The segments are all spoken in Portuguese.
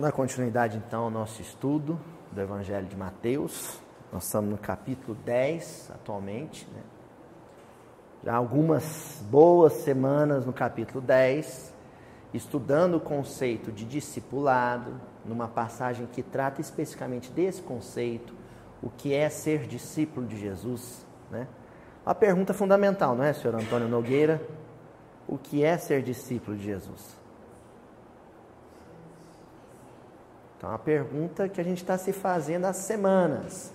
Vamos dar continuidade então ao nosso estudo do Evangelho de Mateus. Nós estamos no capítulo 10 atualmente. Né? Já algumas boas semanas no capítulo 10, estudando o conceito de discipulado, numa passagem que trata especificamente desse conceito, o que é ser discípulo de Jesus. Né? Uma pergunta fundamental, não é, senhor Antônio Nogueira? O que é ser discípulo de Jesus? Então, é uma pergunta que a gente está se fazendo há semanas.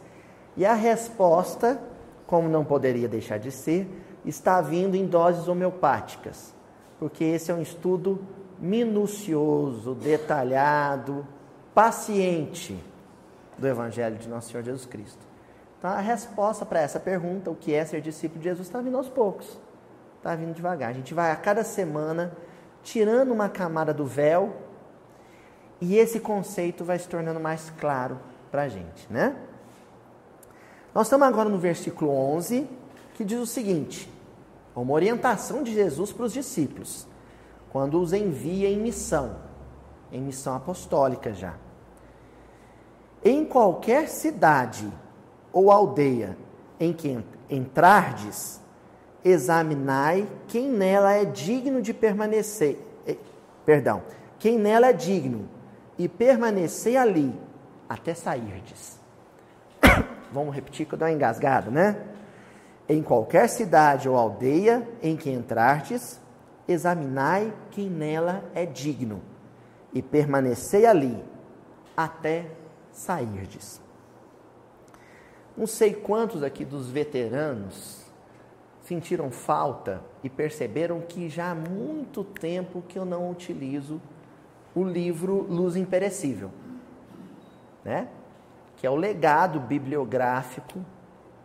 E a resposta, como não poderia deixar de ser, está vindo em doses homeopáticas, porque esse é um estudo minucioso, detalhado, paciente do Evangelho de Nosso Senhor Jesus Cristo. Então, a resposta para essa pergunta, o que é ser discípulo de Jesus, está vindo aos poucos, está vindo devagar. A gente vai a cada semana tirando uma camada do véu e esse conceito vai se tornando mais claro para a gente, né? Nós estamos agora no versículo 11, que diz o seguinte: uma orientação de Jesus para os discípulos, quando os envia em missão, em missão apostólica já. Em qualquer cidade ou aldeia em que entrardes, examinai quem nela é digno de permanecer, eh, perdão, quem nela é digno e permanecei ali até sairdes. Vamos repetir que eu dou uma engasgada, né? Em qualquer cidade ou aldeia em que entrardes, examinai quem nela é digno e permanecei ali até sairdes. Não sei quantos aqui dos veteranos sentiram falta e perceberam que já há muito tempo que eu não utilizo o livro Luz Imperecível, né? que é o legado bibliográfico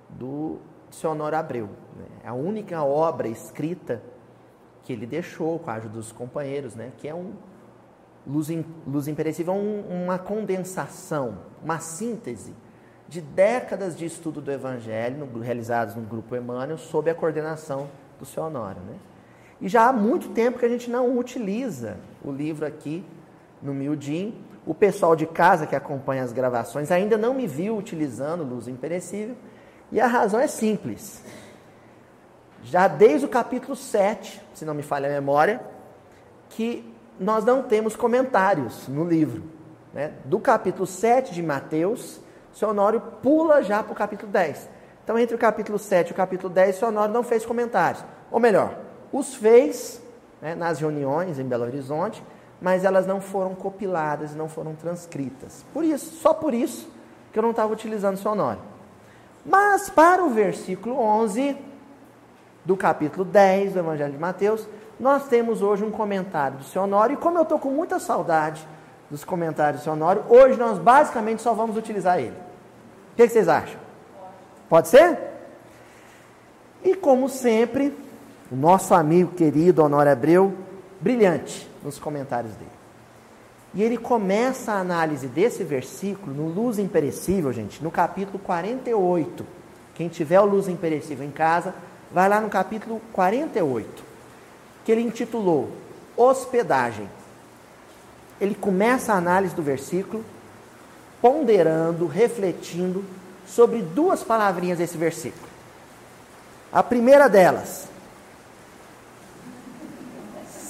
do Senhor Abreu. Né? É a única obra escrita que ele deixou com a ajuda dos companheiros, né? que é um Luz, in, Luz Imperecível, um, uma condensação, uma síntese de décadas de estudo do Evangelho, realizados no Grupo Emmanuel, sob a coordenação do Honório. Né? E já há muito tempo que a gente não utiliza o livro aqui no Miudim. O pessoal de casa que acompanha as gravações ainda não me viu utilizando luz imperecível. E a razão é simples. Já desde o capítulo 7, se não me falha a memória, que nós não temos comentários no livro. Né? Do capítulo 7 de Mateus, o seu Honório pula já para o capítulo 10. Então, entre o capítulo 7 e o capítulo 10, o seu Honório não fez comentários. Ou melhor, os fez né, nas reuniões em Belo Horizonte, mas elas não foram compiladas, não foram transcritas. Por isso, só por isso que eu não estava utilizando sonoro. Mas para o versículo 11 do capítulo 10 do Evangelho de Mateus, nós temos hoje um comentário do Sonoro, e como eu estou com muita saudade dos comentários do Sonoro, hoje nós basicamente só vamos utilizar ele. O que, que vocês acham? Pode ser? E como sempre, o nosso amigo querido Honório Abreu, brilhante nos comentários dele. E ele começa a análise desse versículo no Luz Imperecível, gente, no capítulo 48. Quem tiver o Luz Imperecível em casa, vai lá no capítulo 48, que ele intitulou Hospedagem. Ele começa a análise do versículo, ponderando, refletindo sobre duas palavrinhas desse versículo. A primeira delas,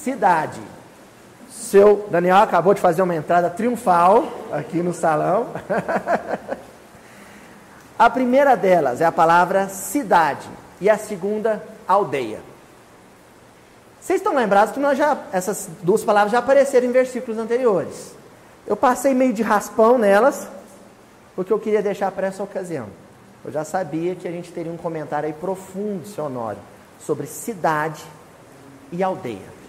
cidade. Seu Daniel acabou de fazer uma entrada triunfal aqui no salão. a primeira delas é a palavra cidade e a segunda aldeia. Vocês estão lembrados que já, essas duas palavras já apareceram em versículos anteriores. Eu passei meio de raspão nelas, porque eu queria deixar para essa ocasião. Eu já sabia que a gente teria um comentário aí profundo, sonoro, sobre cidade e aldeia.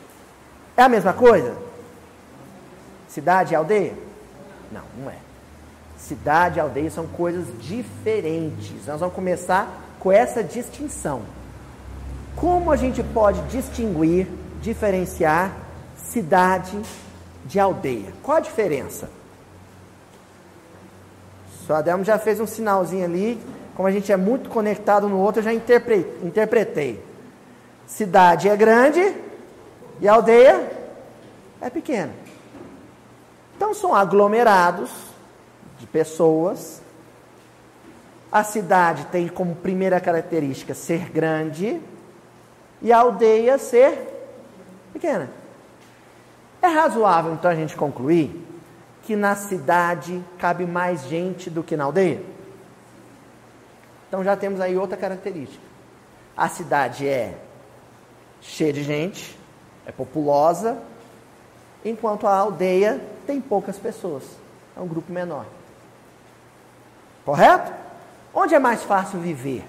É a mesma coisa? Cidade e aldeia? Não, não é. Cidade e aldeia são coisas diferentes. Nós vamos começar com essa distinção. Como a gente pode distinguir, diferenciar cidade de aldeia? Qual a diferença? O Adelmo já fez um sinalzinho ali, como a gente é muito conectado no outro, eu já interpretei. Cidade é grande e aldeia é pequena. Então são aglomerados de pessoas. A cidade tem como primeira característica ser grande e a aldeia ser pequena. É razoável então a gente concluir que na cidade cabe mais gente do que na aldeia? Então já temos aí outra característica. A cidade é cheia de gente, é populosa, enquanto a aldeia tem poucas pessoas, é um grupo menor. Correto? Onde é mais fácil viver?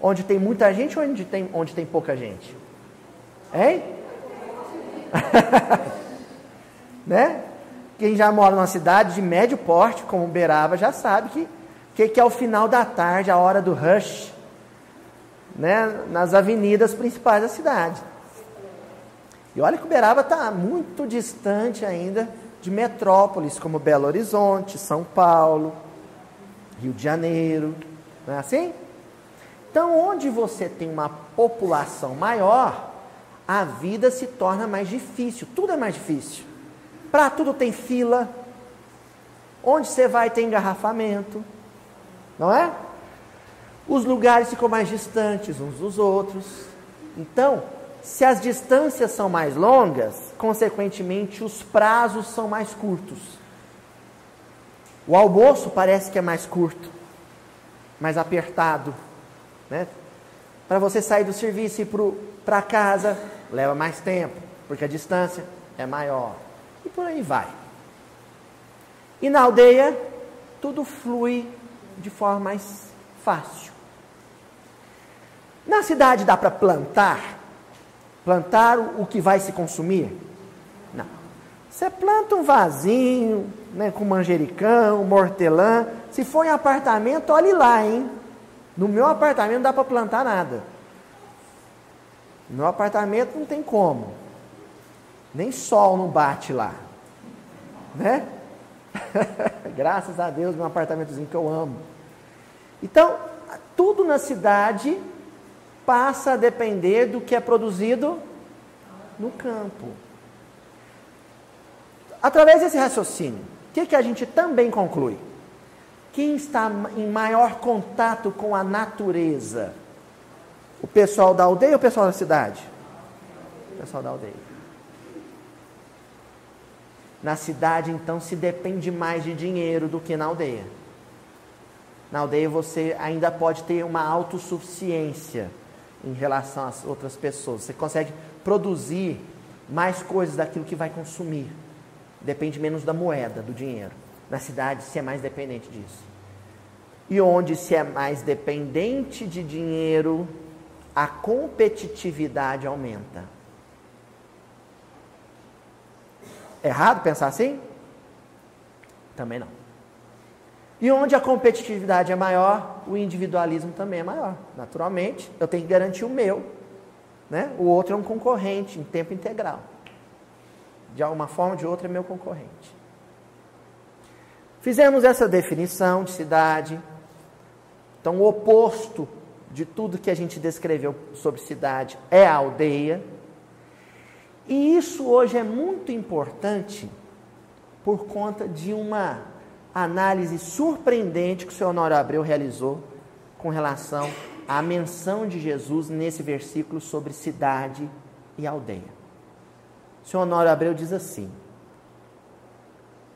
Onde tem muita gente ou onde tem, onde tem pouca gente? Hein? né? Quem já mora numa cidade de médio porte, como Uberaba, já sabe que, que, que é o final da tarde, a hora do rush, né? nas avenidas principais da cidade. E olha que Uberaba está muito distante ainda de metrópoles como Belo Horizonte, São Paulo, Rio de Janeiro, não é assim? Então, onde você tem uma população maior, a vida se torna mais difícil, tudo é mais difícil. Para tudo tem fila, onde você vai tem engarrafamento, não é? Os lugares ficam mais distantes uns dos outros. Então, se as distâncias são mais longas, consequentemente os prazos são mais curtos. O almoço parece que é mais curto, mais apertado. Né? Para você sair do serviço e ir para casa, leva mais tempo, porque a distância é maior. E por aí vai. E na aldeia, tudo flui de forma mais fácil. Na cidade dá para plantar, Plantar o que vai se consumir? Você planta um vasinho, né, com manjericão, mortelã. Se for em apartamento, olhe lá, hein? No meu apartamento não dá para plantar nada. No meu apartamento não tem como. Nem sol não bate lá. Né? Graças a Deus, meu apartamentozinho que eu amo. Então, tudo na cidade passa a depender do que é produzido no campo. Através desse raciocínio, o que, que a gente também conclui? Quem está em maior contato com a natureza? O pessoal da aldeia ou o pessoal da cidade? O pessoal da aldeia. Na cidade, então, se depende mais de dinheiro do que na aldeia. Na aldeia você ainda pode ter uma autossuficiência em relação às outras pessoas. Você consegue produzir mais coisas daquilo que vai consumir. Depende menos da moeda, do dinheiro. Na cidade, se é mais dependente disso. E onde se é mais dependente de dinheiro, a competitividade aumenta. Errado pensar assim? Também não. E onde a competitividade é maior, o individualismo também é maior. Naturalmente, eu tenho que garantir o meu. Né? O outro é um concorrente em tempo integral. De alguma forma ou de outra é meu concorrente. Fizemos essa definição de cidade. Então, o oposto de tudo que a gente descreveu sobre cidade é a aldeia. E isso hoje é muito importante por conta de uma análise surpreendente que o senhor Honório Abreu realizou com relação à menção de Jesus nesse versículo sobre cidade e aldeia. O senhor Honório Abreu diz assim: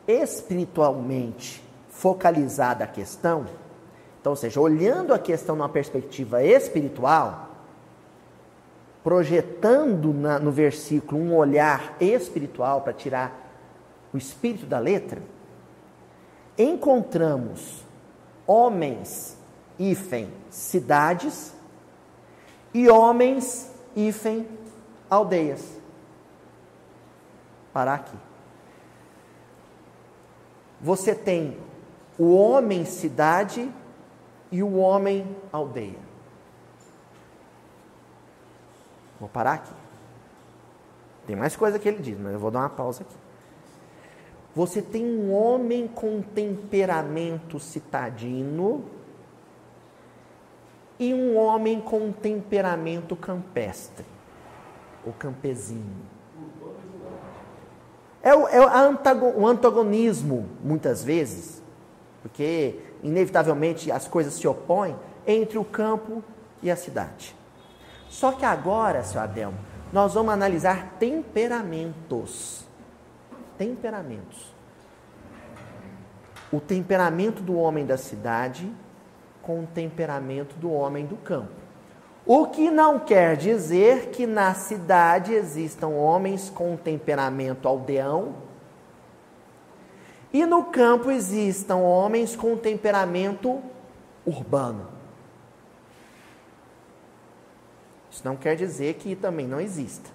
espiritualmente focalizada a questão, então, ou seja, olhando a questão numa perspectiva espiritual, projetando na, no versículo um olhar espiritual para tirar o espírito da letra, encontramos homens, hífen, cidades, e homens, hífen, aldeias. Parar aqui. Você tem o homem cidade e o homem aldeia. Vou parar aqui. Tem mais coisa que ele diz, mas eu vou dar uma pausa aqui. Você tem um homem com temperamento citadino e um homem com temperamento campestre ou campesino. É o, é o antagonismo, muitas vezes, porque inevitavelmente as coisas se opõem entre o campo e a cidade. Só que agora, seu Adelmo, nós vamos analisar temperamentos. Temperamentos. O temperamento do homem da cidade com o temperamento do homem do campo. O que não quer dizer que na cidade existam homens com temperamento aldeão e no campo existam homens com temperamento urbano. Isso não quer dizer que também não exista.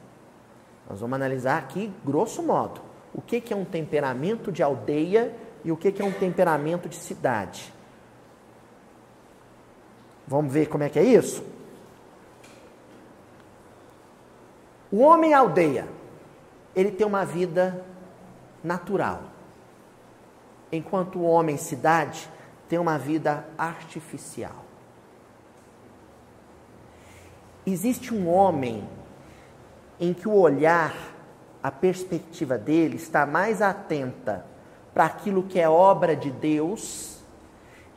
Nós vamos analisar aqui, grosso modo, o que, é um temperamento de aldeia e o que é um temperamento de cidade. Vamos ver como é que é isso? O homem aldeia, ele tem uma vida natural, enquanto o homem cidade tem uma vida artificial. Existe um homem em que o olhar, a perspectiva dele está mais atenta para aquilo que é obra de Deus,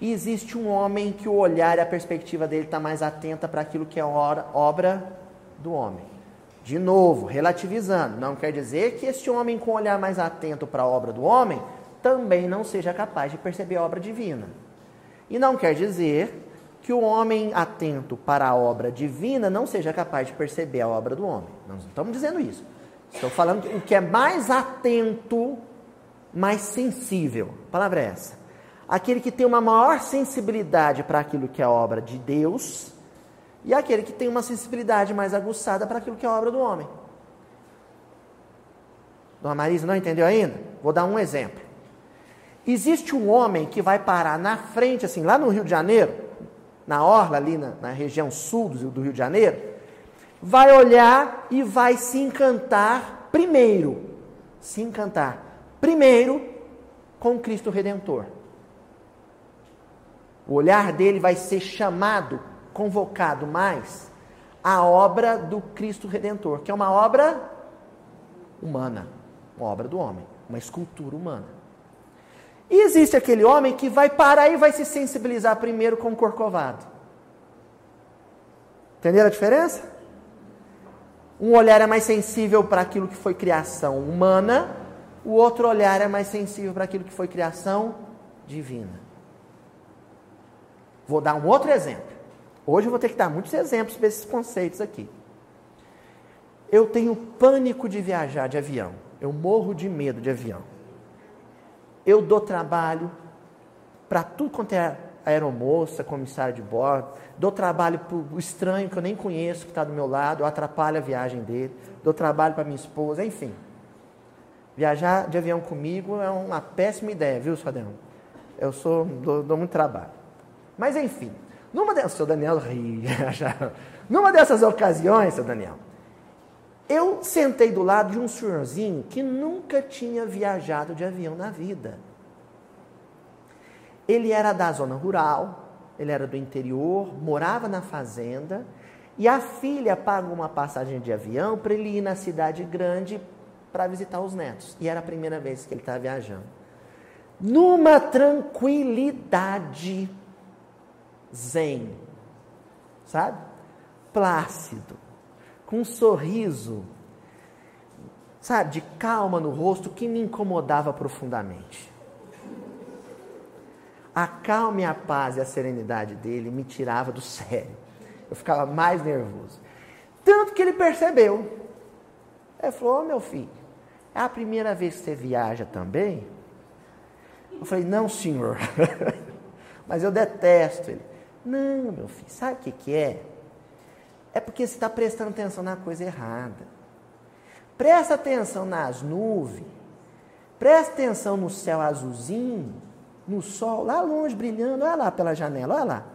e existe um homem que o olhar e a perspectiva dele está mais atenta para aquilo que é obra do homem. De novo, relativizando, não quer dizer que este homem com olhar mais atento para a obra do homem também não seja capaz de perceber a obra divina. E não quer dizer que o homem atento para a obra divina não seja capaz de perceber a obra do homem. Nós não estamos dizendo isso. Estou falando que o que é mais atento, mais sensível. A palavra é essa. Aquele que tem uma maior sensibilidade para aquilo que é obra de Deus e aquele que tem uma sensibilidade mais aguçada para aquilo que é obra do homem. Dona Marisa não entendeu ainda? Vou dar um exemplo. Existe um homem que vai parar na frente, assim, lá no Rio de Janeiro, na orla ali na, na região sul do, do Rio de Janeiro, vai olhar e vai se encantar primeiro, se encantar primeiro com Cristo Redentor. O olhar dele vai ser chamado, convocado mais à obra do Cristo Redentor, que é uma obra humana, uma obra do homem, uma escultura humana. E existe aquele homem que vai parar e vai se sensibilizar primeiro com o corcovado. Entenderam a diferença? Um olhar é mais sensível para aquilo que foi criação humana, o outro olhar é mais sensível para aquilo que foi criação divina. Vou dar um outro exemplo. Hoje eu vou ter que dar muitos exemplos desses conceitos aqui. Eu tenho pânico de viajar de avião. Eu morro de medo de avião eu dou trabalho para tudo quanto é aeromoça, comissário de bordo, dou trabalho para o estranho que eu nem conheço, que está do meu lado, eu atrapalho a viagem dele, dou trabalho para minha esposa, enfim. Viajar de avião comigo é uma péssima ideia, viu, Sodão? Eu sou, dou, dou, muito trabalho. Mas enfim, numa dessas, seu Daniel ri, numa dessas ocasiões, seu Daniel, eu sentei do lado de um senhorzinho que nunca tinha viajado de avião na vida. Ele era da zona rural, ele era do interior, morava na fazenda, e a filha pagou uma passagem de avião para ele ir na cidade grande para visitar os netos. E era a primeira vez que ele estava viajando. Numa tranquilidade zen, sabe? Plácido com um sorriso, sabe, de calma no rosto que me incomodava profundamente. A calma e a paz e a serenidade dele me tirava do sério. Eu ficava mais nervoso. Tanto que ele percebeu. Ele falou: oh, meu filho, é a primeira vez que você viaja também? Eu falei: Não, senhor. Mas eu detesto ele. Não, meu filho, sabe o que, que é? é porque você está prestando atenção na coisa errada. Presta atenção nas nuvens, presta atenção no céu azulzinho, no sol lá longe brilhando, olha lá pela janela, olha lá.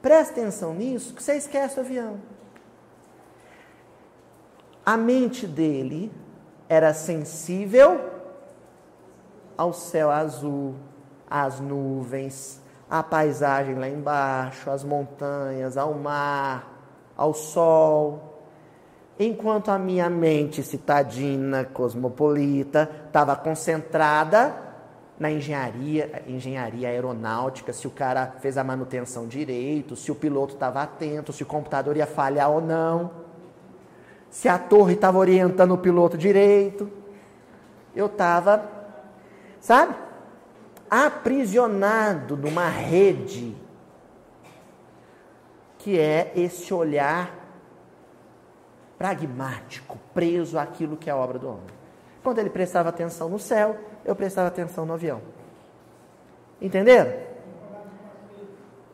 Presta atenção nisso, que você esquece o avião. A mente dele era sensível ao céu azul, às nuvens, à paisagem lá embaixo, às montanhas, ao mar, ao sol. Enquanto a minha mente citadina, cosmopolita, estava concentrada na engenharia, engenharia aeronáutica, se o cara fez a manutenção direito, se o piloto estava atento, se o computador ia falhar ou não, se a torre estava orientando o piloto direito. Eu estava, sabe, aprisionado numa rede que é esse olhar pragmático, preso àquilo que é a obra do homem. Quando ele prestava atenção no céu, eu prestava atenção no avião. Entenderam?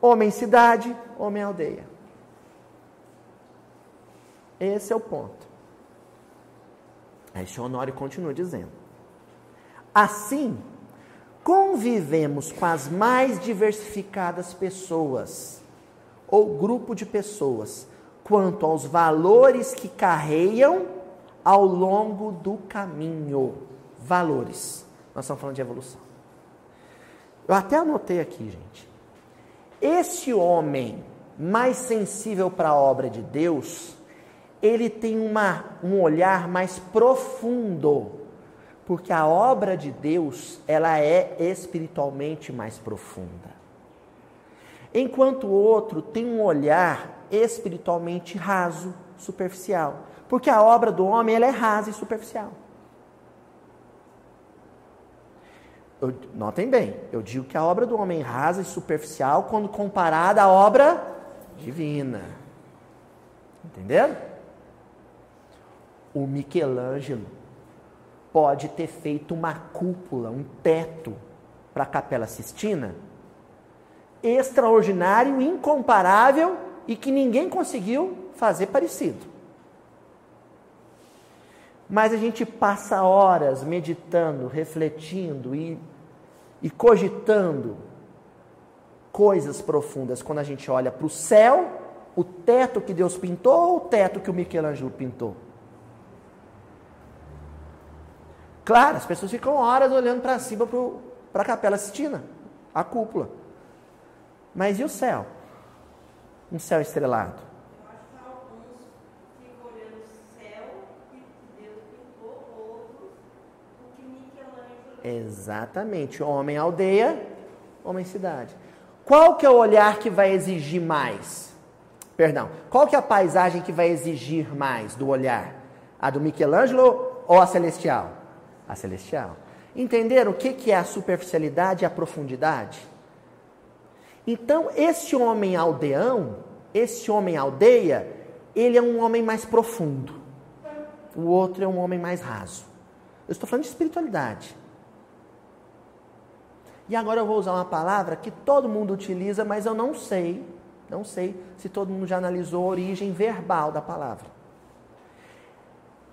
Homem cidade, homem aldeia. Esse é o ponto. Aí Honório continua dizendo: Assim, convivemos com as mais diversificadas pessoas ou grupo de pessoas quanto aos valores que carregam ao longo do caminho. Valores. Nós estamos falando de evolução. Eu até anotei aqui, gente. Esse homem mais sensível para a obra de Deus, ele tem uma, um olhar mais profundo, porque a obra de Deus, ela é espiritualmente mais profunda. Enquanto o outro tem um olhar espiritualmente raso, superficial. Porque a obra do homem ela é rasa e superficial. Eu, notem bem, eu digo que a obra do homem é rasa e superficial quando comparada à obra divina. Entenderam? O Michelangelo pode ter feito uma cúpula, um teto para a Capela Sistina extraordinário, incomparável e que ninguém conseguiu fazer parecido. Mas a gente passa horas meditando, refletindo e, e cogitando coisas profundas quando a gente olha para o céu, o teto que Deus pintou ou o teto que o Michelangelo pintou. Claro, as pessoas ficam horas olhando para cima para a Capela Sistina, a cúpula. Mas e o céu? Um céu estrelado. Exatamente. Homem aldeia, homem cidade. Qual que é o olhar que vai exigir mais? Perdão. Qual que é a paisagem que vai exigir mais do olhar? A do Michelangelo ou a celestial? A celestial. Entenderam o que, que é a superficialidade e a profundidade? Então, esse homem aldeão, esse homem aldeia, ele é um homem mais profundo. O outro é um homem mais raso. Eu estou falando de espiritualidade. E agora eu vou usar uma palavra que todo mundo utiliza, mas eu não sei, não sei se todo mundo já analisou a origem verbal da palavra.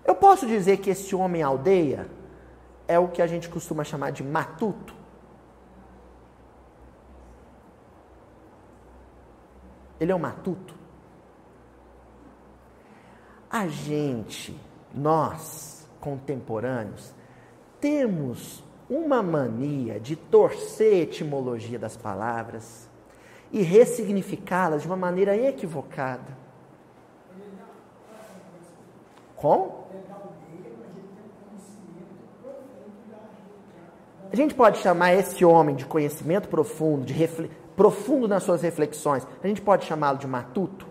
Eu posso dizer que esse homem aldeia é o que a gente costuma chamar de matuto. Ele é um matuto. A gente, nós, contemporâneos, temos uma mania de torcer a etimologia das palavras e ressignificá-las de uma maneira equivocada. Como? A gente pode chamar esse homem de conhecimento profundo, de reflexão profundo nas suas reflexões, a gente pode chamá-lo de matuto?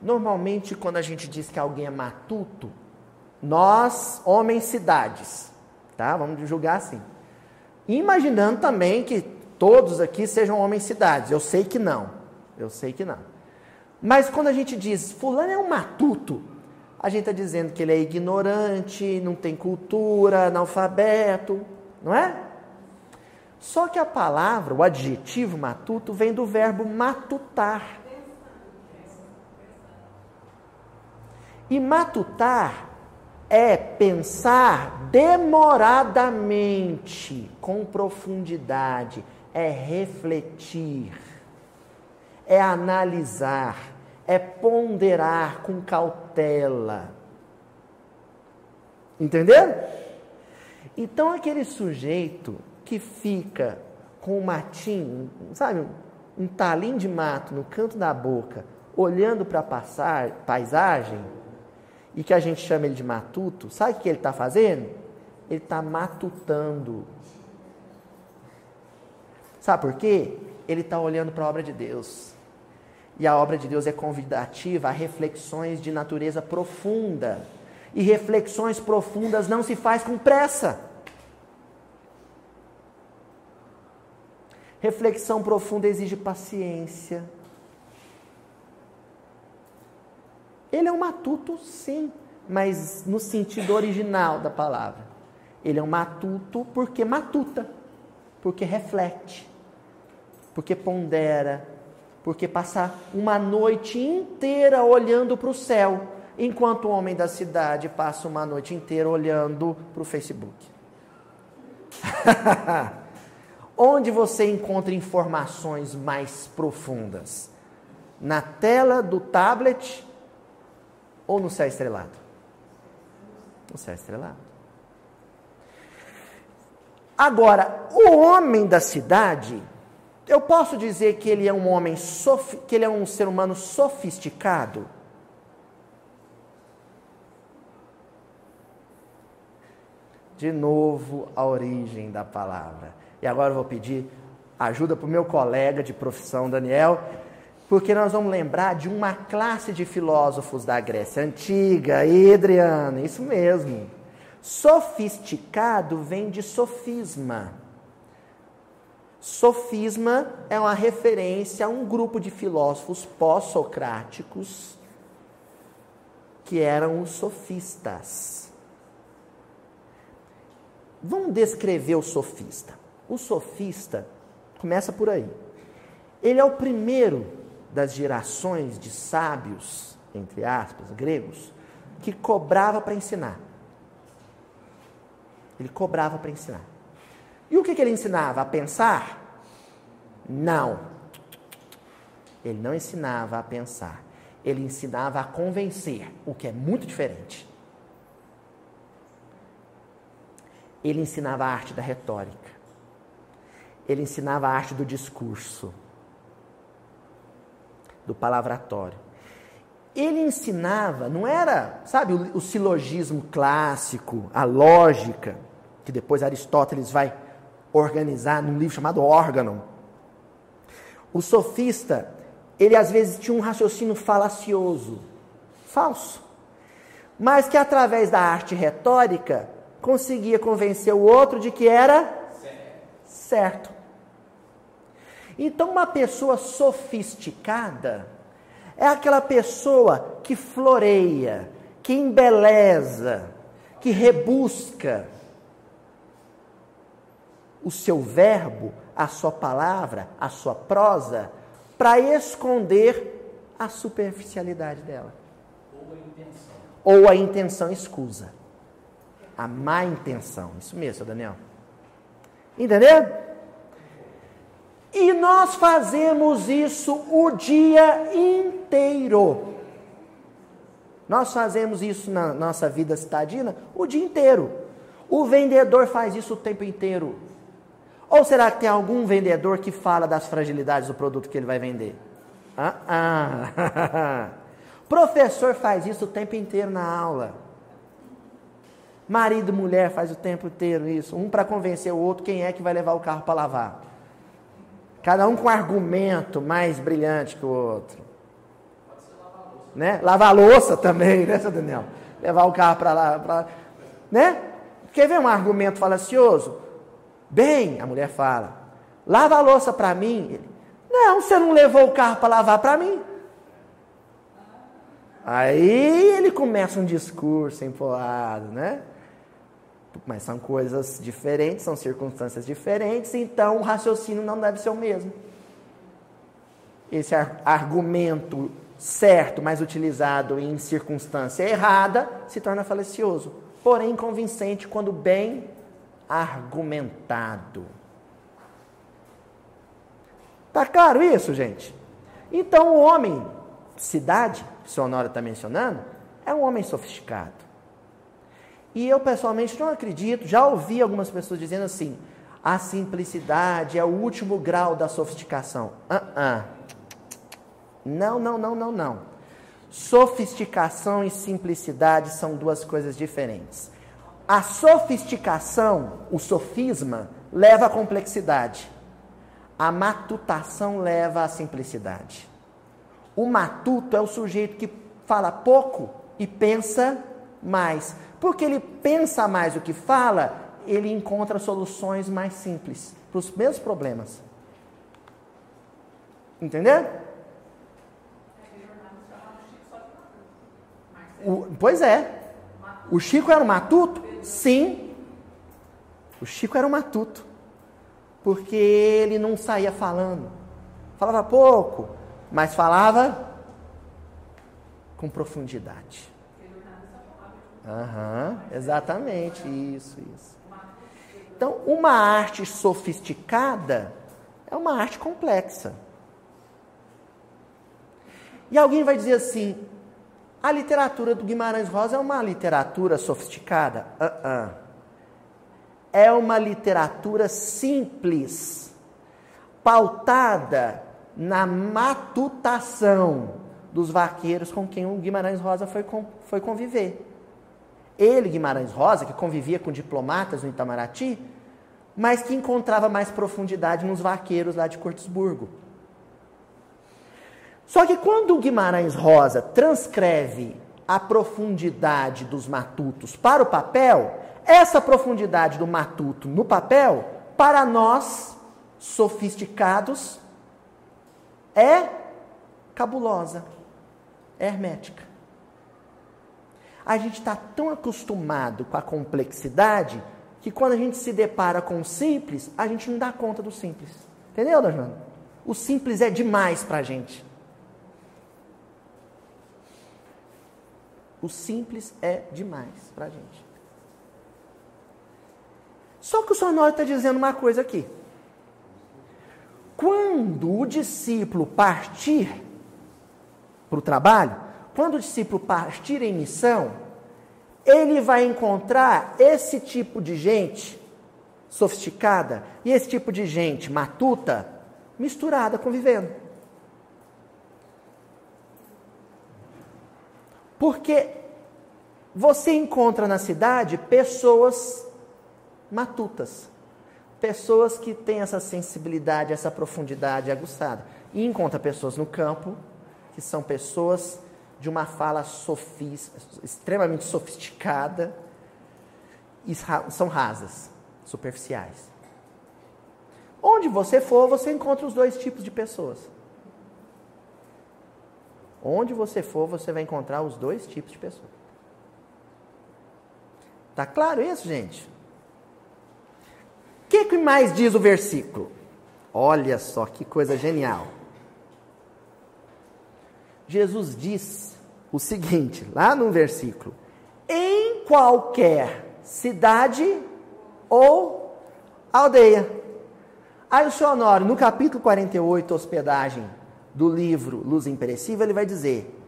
Normalmente, quando a gente diz que alguém é matuto, nós, homens cidades, tá? Vamos julgar assim. Imaginando também que todos aqui sejam homens cidades. Eu sei que não. Eu sei que não. Mas quando a gente diz, fulano é um matuto, a gente está dizendo que ele é ignorante, não tem cultura, analfabeto, não é? Só que a palavra, o adjetivo matuto, vem do verbo matutar. E matutar é pensar demoradamente, com profundidade, é refletir, é analisar é ponderar com cautela. Entenderam? Então, aquele sujeito que fica com um matinho, sabe, um talim de mato no canto da boca, olhando para a paisagem, e que a gente chama ele de matuto, sabe o que ele está fazendo? Ele está matutando. Sabe por quê? Ele está olhando para a obra de Deus. E a obra de Deus é convidativa a reflexões de natureza profunda. E reflexões profundas não se faz com pressa. Reflexão profunda exige paciência. Ele é um matuto, sim, mas no sentido original da palavra. Ele é um matuto porque matuta, porque reflete, porque pondera, porque passa uma noite inteira olhando para o céu, enquanto o homem da cidade passa uma noite inteira olhando para o Facebook. Onde você encontra informações mais profundas? Na tela do tablet ou no céu estrelado? No céu estrelado. Agora, o homem da cidade, eu posso dizer que ele é um homem, que ele é um ser humano sofisticado? De novo, a origem da palavra. E agora eu vou pedir ajuda para o meu colega de profissão, Daniel, porque nós vamos lembrar de uma classe de filósofos da Grécia Antiga, Adriano, isso mesmo. Sofisticado vem de sofisma. Sofisma é uma referência a um grupo de filósofos pós-socráticos que eram os sofistas. Vamos descrever o sofista. O sofista começa por aí. Ele é o primeiro das gerações de sábios, entre aspas, gregos, que cobrava para ensinar. Ele cobrava para ensinar. E o que, que ele ensinava? A pensar? Não. Ele não ensinava a pensar. Ele ensinava a convencer, o que é muito diferente. Ele ensinava a arte da retórica. Ele ensinava a arte do discurso do palavratório. Ele ensinava, não era, sabe, o, o silogismo clássico, a lógica, que depois Aristóteles vai organizar num livro chamado Órgão. O sofista, ele às vezes tinha um raciocínio falacioso, falso, mas que através da arte retórica conseguia convencer o outro de que era certo. Então, uma pessoa sofisticada é aquela pessoa que floreia, que embeleza, que rebusca o seu verbo, a sua palavra, a sua prosa, para esconder a superficialidade dela. Ou a intenção. Ou a intenção escusa. A má intenção. Isso mesmo, Daniel. Entendeu? E nós fazemos isso o dia inteiro. Nós fazemos isso na nossa vida citadina o dia inteiro. O vendedor faz isso o tempo inteiro. Ou será que tem algum vendedor que fala das fragilidades do produto que ele vai vender? Ah, ah. Professor faz isso o tempo inteiro na aula. Marido e mulher faz o tempo inteiro isso. Um para convencer o outro quem é que vai levar o carro para lavar. Cada um com um argumento mais brilhante que o outro. Lavar. Né? Lavar louça também, né, seu Daniel? Levar o carro para lá. Pra... Né? Quer ver um argumento falacioso? Bem, a mulher fala, lava a louça para mim. Ele, não, você não levou o carro para lavar para mim. Aí ele começa um discurso empolado, né? mas são coisas diferentes, são circunstâncias diferentes, então o raciocínio não deve ser o mesmo. Esse argumento certo, mas utilizado em circunstância errada, se torna falecioso, porém convincente quando bem argumentado. Tá claro isso, gente? Então o homem, cidade, que o Honório está mencionando, é um homem sofisticado. E eu pessoalmente não acredito, já ouvi algumas pessoas dizendo assim: A simplicidade é o último grau da sofisticação. Uh -uh. Não, não, não, não, não. Sofisticação e simplicidade são duas coisas diferentes. A sofisticação, o sofisma, leva à complexidade. A matutação leva à simplicidade. O matuto é o sujeito que fala pouco e pensa mais. Porque ele pensa mais do que fala, ele encontra soluções mais simples para os mesmos problemas. Entendeu? O, pois é. O Chico era um matuto? Sim. O Chico era um matuto. Porque ele não saía falando. Falava pouco, mas falava com profundidade. Aham, exatamente, isso, isso. Então, uma arte sofisticada é uma arte complexa. E alguém vai dizer assim: a literatura do Guimarães Rosa é uma literatura sofisticada? Uh -uh. É uma literatura simples, pautada na matutação dos vaqueiros com quem o Guimarães Rosa foi, foi conviver. Ele, Guimarães Rosa, que convivia com diplomatas no Itamaraty, mas que encontrava mais profundidade nos vaqueiros lá de Cortesburgo. Só que quando o Guimarães Rosa transcreve a profundidade dos matutos para o papel, essa profundidade do matuto no papel, para nós sofisticados, é cabulosa, é hermética. A gente está tão acostumado com a complexidade que quando a gente se depara com o simples, a gente não dá conta do simples. Entendeu, Dajana? O simples é demais para a gente. O simples é demais para a gente. Só que o Sonório está dizendo uma coisa aqui. Quando o discípulo partir para o trabalho, quando o discípulo partir em missão, ele vai encontrar esse tipo de gente sofisticada e esse tipo de gente matuta misturada, convivendo. Porque você encontra na cidade pessoas matutas, pessoas que têm essa sensibilidade, essa profundidade aguçada. E encontra pessoas no campo que são pessoas de uma fala sofis, extremamente sofisticada e são rasas, superficiais. Onde você for, você encontra os dois tipos de pessoas. Onde você for, você vai encontrar os dois tipos de pessoas. Tá claro isso, gente? O que, que mais diz o versículo? Olha só que coisa genial. Jesus diz o seguinte, lá no versículo: em qualquer cidade ou aldeia. Aí o senhor Honório, no capítulo 48, hospedagem do livro Luz Imperecível, ele vai dizer: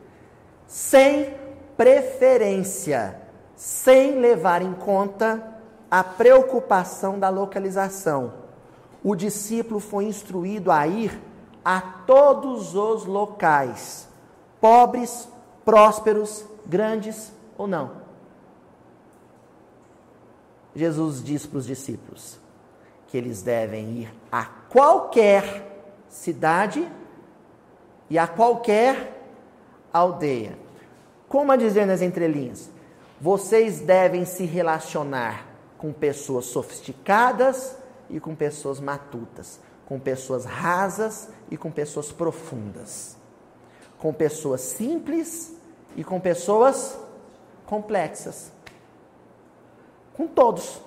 sem preferência, sem levar em conta a preocupação da localização. O discípulo foi instruído a ir a todos os locais, pobres prósperos, grandes ou não. Jesus diz para os discípulos que eles devem ir a qualquer cidade e a qualquer aldeia. Como a dizer nas entrelinhas, vocês devem se relacionar com pessoas sofisticadas e com pessoas matutas, com pessoas rasas e com pessoas profundas, com pessoas simples e com pessoas complexas. Com todos.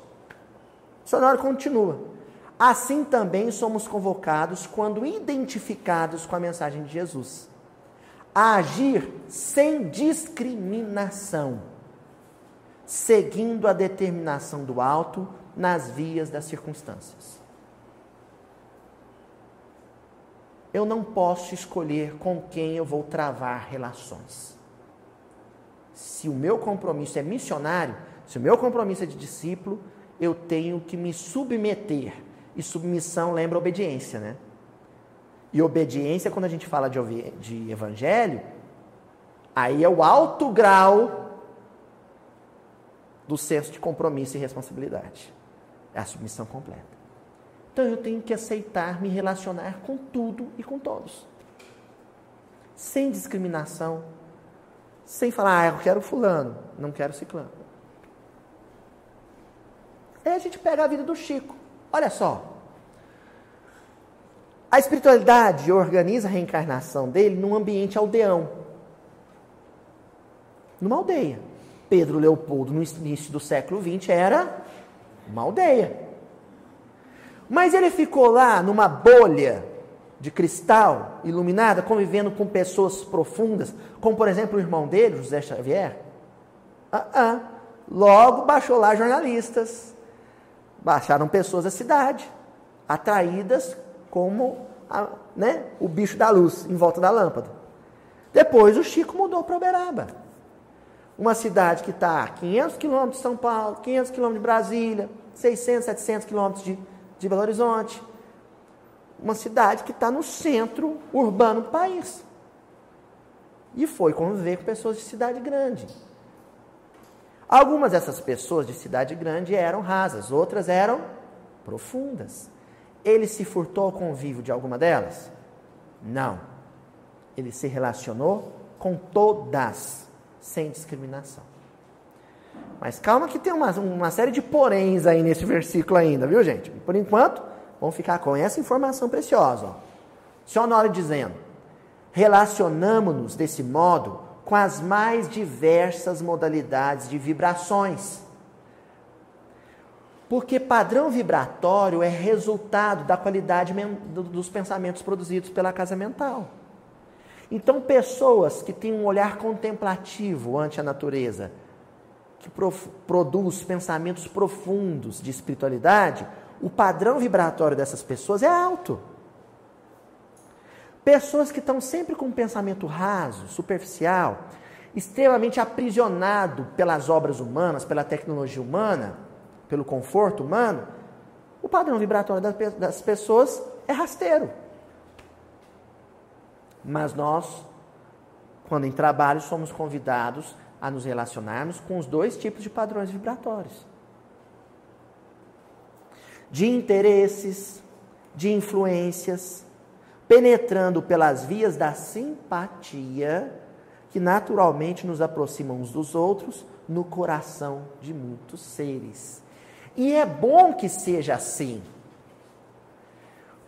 Cenário continua. Assim também somos convocados quando identificados com a mensagem de Jesus. A agir sem discriminação, seguindo a determinação do alto nas vias das circunstâncias. Eu não posso escolher com quem eu vou travar relações se o meu compromisso é missionário, se o meu compromisso é de discípulo, eu tenho que me submeter, e submissão lembra obediência, né? E obediência, quando a gente fala de, de evangelho, aí é o alto grau do senso de compromisso e responsabilidade. É a submissão completa. Então eu tenho que aceitar me relacionar com tudo e com todos. Sem discriminação. Sem falar, ah, eu quero fulano, não quero ciclano. Aí a gente pega a vida do Chico. Olha só. A espiritualidade organiza a reencarnação dele num ambiente aldeão. Numa aldeia. Pedro Leopoldo, no início do século XX, era uma aldeia. Mas ele ficou lá numa bolha de cristal iluminada, convivendo com pessoas profundas, como por exemplo o irmão dele, José Xavier. Ah, ah. Logo baixou lá jornalistas, baixaram pessoas da cidade, atraídas como a, né, o bicho da luz em volta da lâmpada. Depois o Chico mudou para Uberaba. Uma cidade que está a 500 quilômetros de São Paulo, 500 quilômetros de Brasília, 600, 700 quilômetros de, de Belo Horizonte. Uma cidade que está no centro urbano do país. E foi conviver com pessoas de cidade grande. Algumas dessas pessoas de cidade grande eram rasas, outras eram profundas. Ele se furtou ao convívio de alguma delas? Não. Ele se relacionou com todas, sem discriminação. Mas calma que tem uma, uma série de poréns aí nesse versículo ainda, viu gente? Por enquanto, vamos ficar com essa informação preciosa. Ó. Senhor Honório dizendo, relacionamos-nos desse modo com as mais diversas modalidades de vibrações. Porque padrão vibratório é resultado da qualidade dos pensamentos produzidos pela casa mental. Então, pessoas que têm um olhar contemplativo ante a natureza, que produz pensamentos profundos de espiritualidade, o padrão vibratório dessas pessoas é alto. Pessoas que estão sempre com um pensamento raso, superficial, extremamente aprisionado pelas obras humanas, pela tecnologia humana, pelo conforto humano, o padrão vibratório das pessoas é rasteiro. Mas nós, quando em trabalho, somos convidados a nos relacionarmos com os dois tipos de padrões vibratórios: de interesses, de influências penetrando pelas vias da simpatia, que naturalmente nos aproximam uns dos outros no coração de muitos seres. E é bom que seja assim.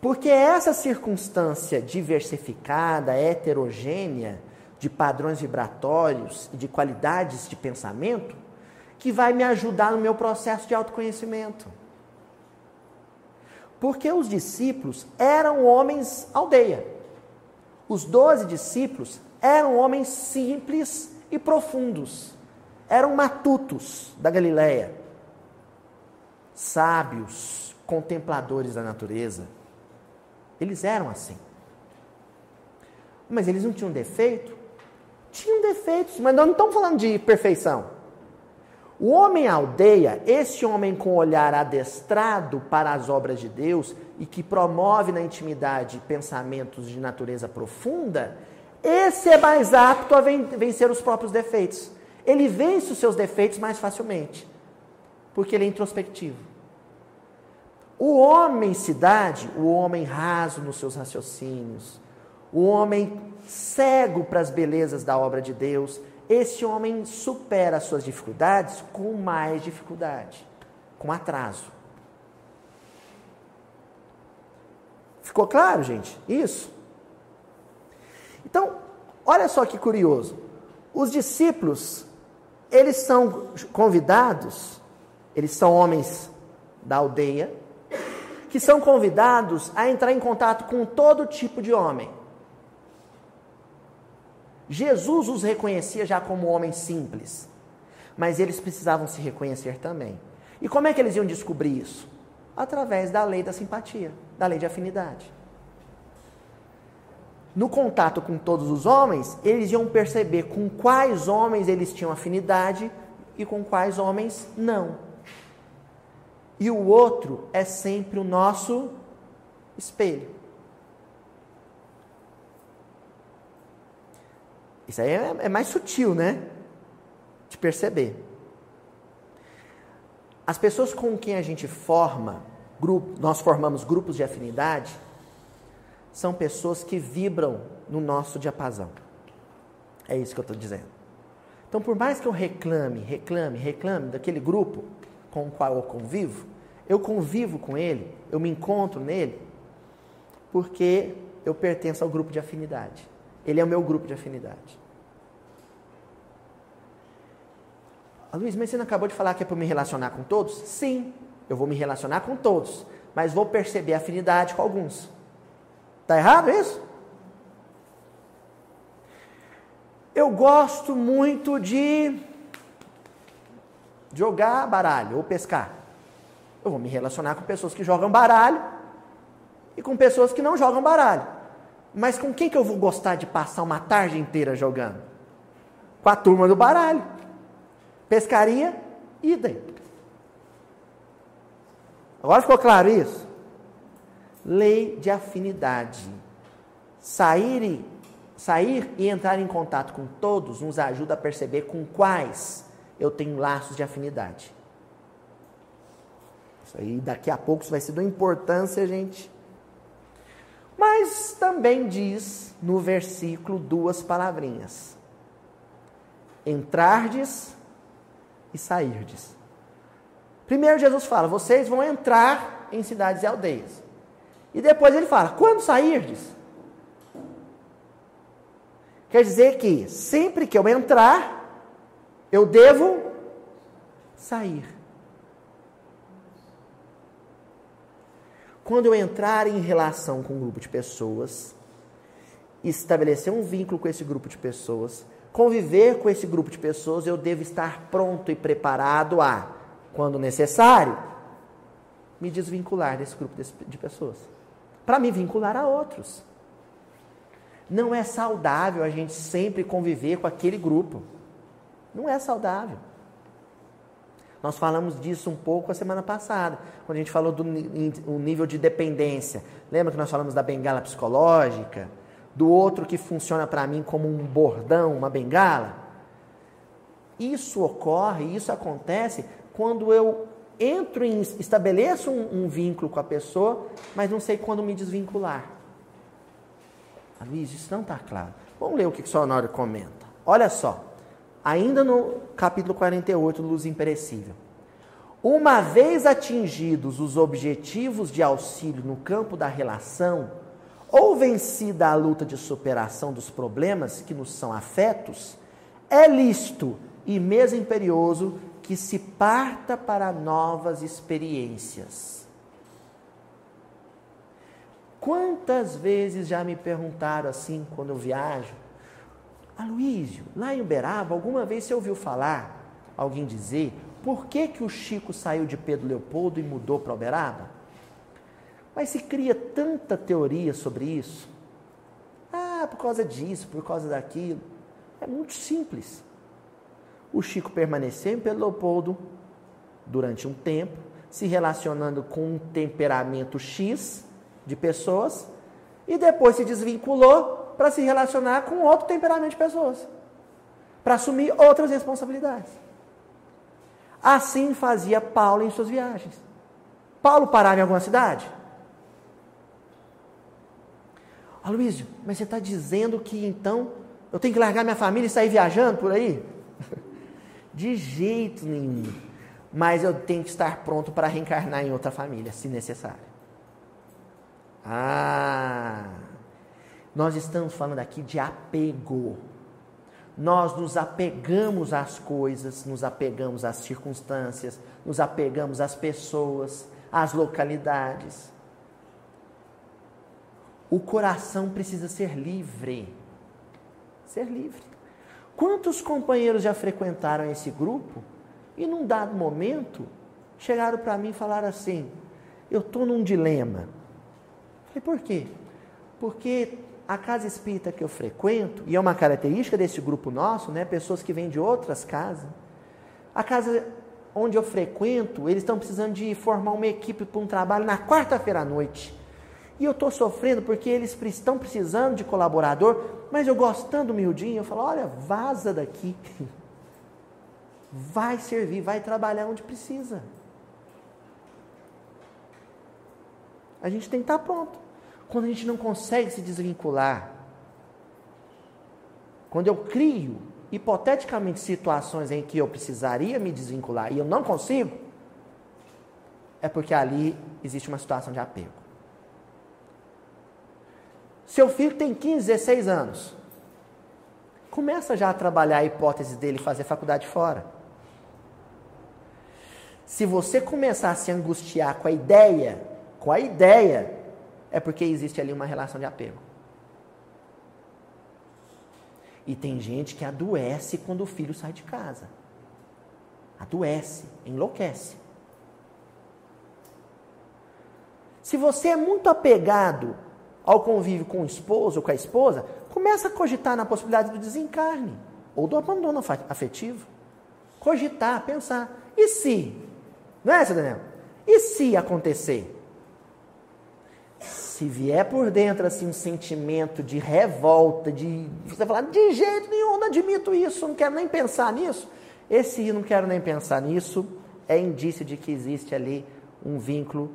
Porque essa circunstância diversificada, heterogênea, de padrões vibratórios e de qualidades de pensamento, que vai me ajudar no meu processo de autoconhecimento. Porque os discípulos eram homens aldeia. Os doze discípulos eram homens simples e profundos. Eram matutos da Galileia. Sábios, contempladores da natureza. Eles eram assim. Mas eles não tinham defeito? Tinham defeitos, mas nós não estamos falando de perfeição. O homem aldeia, esse homem com olhar adestrado para as obras de Deus e que promove na intimidade pensamentos de natureza profunda, esse é mais apto a vencer os próprios defeitos. Ele vence os seus defeitos mais facilmente, porque ele é introspectivo. O homem cidade, o homem raso nos seus raciocínios, o homem cego para as belezas da obra de Deus, esse homem supera as suas dificuldades com mais dificuldade, com atraso. Ficou claro, gente? Isso? Então, olha só que curioso. Os discípulos, eles são convidados, eles são homens da aldeia, que são convidados a entrar em contato com todo tipo de homem. Jesus os reconhecia já como homens simples, mas eles precisavam se reconhecer também. E como é que eles iam descobrir isso? Através da lei da simpatia, da lei de afinidade. No contato com todos os homens, eles iam perceber com quais homens eles tinham afinidade e com quais homens não. e o outro é sempre o nosso espelho. Isso aí é, é mais sutil, né? De perceber. As pessoas com quem a gente forma, grupo, nós formamos grupos de afinidade, são pessoas que vibram no nosso diapasão. É isso que eu estou dizendo. Então, por mais que eu reclame, reclame, reclame daquele grupo com o qual eu convivo, eu convivo com ele, eu me encontro nele, porque eu pertenço ao grupo de afinidade. Ele é o meu grupo de afinidade. Ah, Luiz, mas você não acabou de falar que é para me relacionar com todos? Sim, eu vou me relacionar com todos, mas vou perceber afinidade com alguns. Está errado isso? Eu gosto muito de jogar baralho ou pescar. Eu vou me relacionar com pessoas que jogam baralho e com pessoas que não jogam baralho. Mas com quem que eu vou gostar de passar uma tarde inteira jogando? Com a turma do baralho. Pescaria, idem. Agora ficou claro isso? Lei de afinidade. Sair e, sair e entrar em contato com todos nos ajuda a perceber com quais eu tenho laços de afinidade. Isso aí daqui a pouco isso vai ser de uma importância, gente. Mas também diz no versículo duas palavrinhas: entrardes e sairdes. Primeiro Jesus fala: vocês vão entrar em cidades e aldeias. E depois ele fala: quando sairdes? Quer dizer que sempre que eu entrar, eu devo sair. Quando eu entrar em relação com um grupo de pessoas, estabelecer um vínculo com esse grupo de pessoas, conviver com esse grupo de pessoas, eu devo estar pronto e preparado a, quando necessário, me desvincular desse grupo de pessoas. Para me vincular a outros. Não é saudável a gente sempre conviver com aquele grupo. Não é saudável. Nós falamos disso um pouco a semana passada, quando a gente falou do nível de dependência. Lembra que nós falamos da bengala psicológica? do outro que funciona para mim como um bordão, uma bengala. Isso ocorre, isso acontece quando eu entro em, estabeleço um, um vínculo com a pessoa, mas não sei quando me desvincular. Luiz, isso não está claro. Vamos ler o que o Sonório comenta. Olha só, ainda no capítulo 48, Luz Imperecível. Uma vez atingidos os objetivos de auxílio no campo da relação, ou vencida a luta de superação dos problemas que nos são afetos, é lícito e mesmo imperioso que se parta para novas experiências. Quantas vezes já me perguntaram assim quando eu viajo? Aloísio, lá em Uberaba, alguma vez você ouviu falar, alguém dizer, por que, que o Chico saiu de Pedro Leopoldo e mudou para Uberaba? Mas se cria tanta teoria sobre isso. Ah, por causa disso, por causa daquilo. É muito simples. O Chico permaneceu em Pedro Leopoldo durante um tempo, se relacionando com um temperamento X de pessoas, e depois se desvinculou para se relacionar com outro temperamento de pessoas, para assumir outras responsabilidades. Assim fazia Paulo em suas viagens. Paulo parava em alguma cidade? Aloysio, mas você está dizendo que então eu tenho que largar minha família e sair viajando por aí? De jeito nenhum. Mas eu tenho que estar pronto para reencarnar em outra família, se necessário. Ah, nós estamos falando aqui de apego. Nós nos apegamos às coisas, nos apegamos às circunstâncias, nos apegamos às pessoas, às localidades. O coração precisa ser livre. Ser livre. Quantos companheiros já frequentaram esse grupo e num dado momento chegaram para mim e falaram assim: Eu estou num dilema. Falei, por quê? Porque a casa espírita que eu frequento, e é uma característica desse grupo nosso, né? Pessoas que vêm de outras casas. A casa onde eu frequento, eles estão precisando de formar uma equipe para um trabalho na quarta-feira à noite. E eu estou sofrendo porque eles estão precisando de colaborador, mas eu gostando miudinho, eu falo, olha, vaza daqui. Vai servir, vai trabalhar onde precisa. A gente tem que estar pronto. Quando a gente não consegue se desvincular, quando eu crio, hipoteticamente, situações em que eu precisaria me desvincular e eu não consigo, é porque ali existe uma situação de apego. Seu filho tem 15, 16 anos. Começa já a trabalhar a hipótese dele fazer faculdade fora. Se você começar a se angustiar com a ideia, com a ideia, é porque existe ali uma relação de apego. E tem gente que adoece quando o filho sai de casa. Adoece, enlouquece. Se você é muito apegado ao convívio com o esposo ou com a esposa, começa a cogitar na possibilidade do desencarne ou do abandono afetivo. Cogitar, pensar. E se? Não é, Daniel? E se acontecer? Se vier por dentro assim um sentimento de revolta, de você falar, de jeito nenhum, não admito isso, não quero nem pensar nisso. Esse não quero nem pensar nisso é indício de que existe ali um vínculo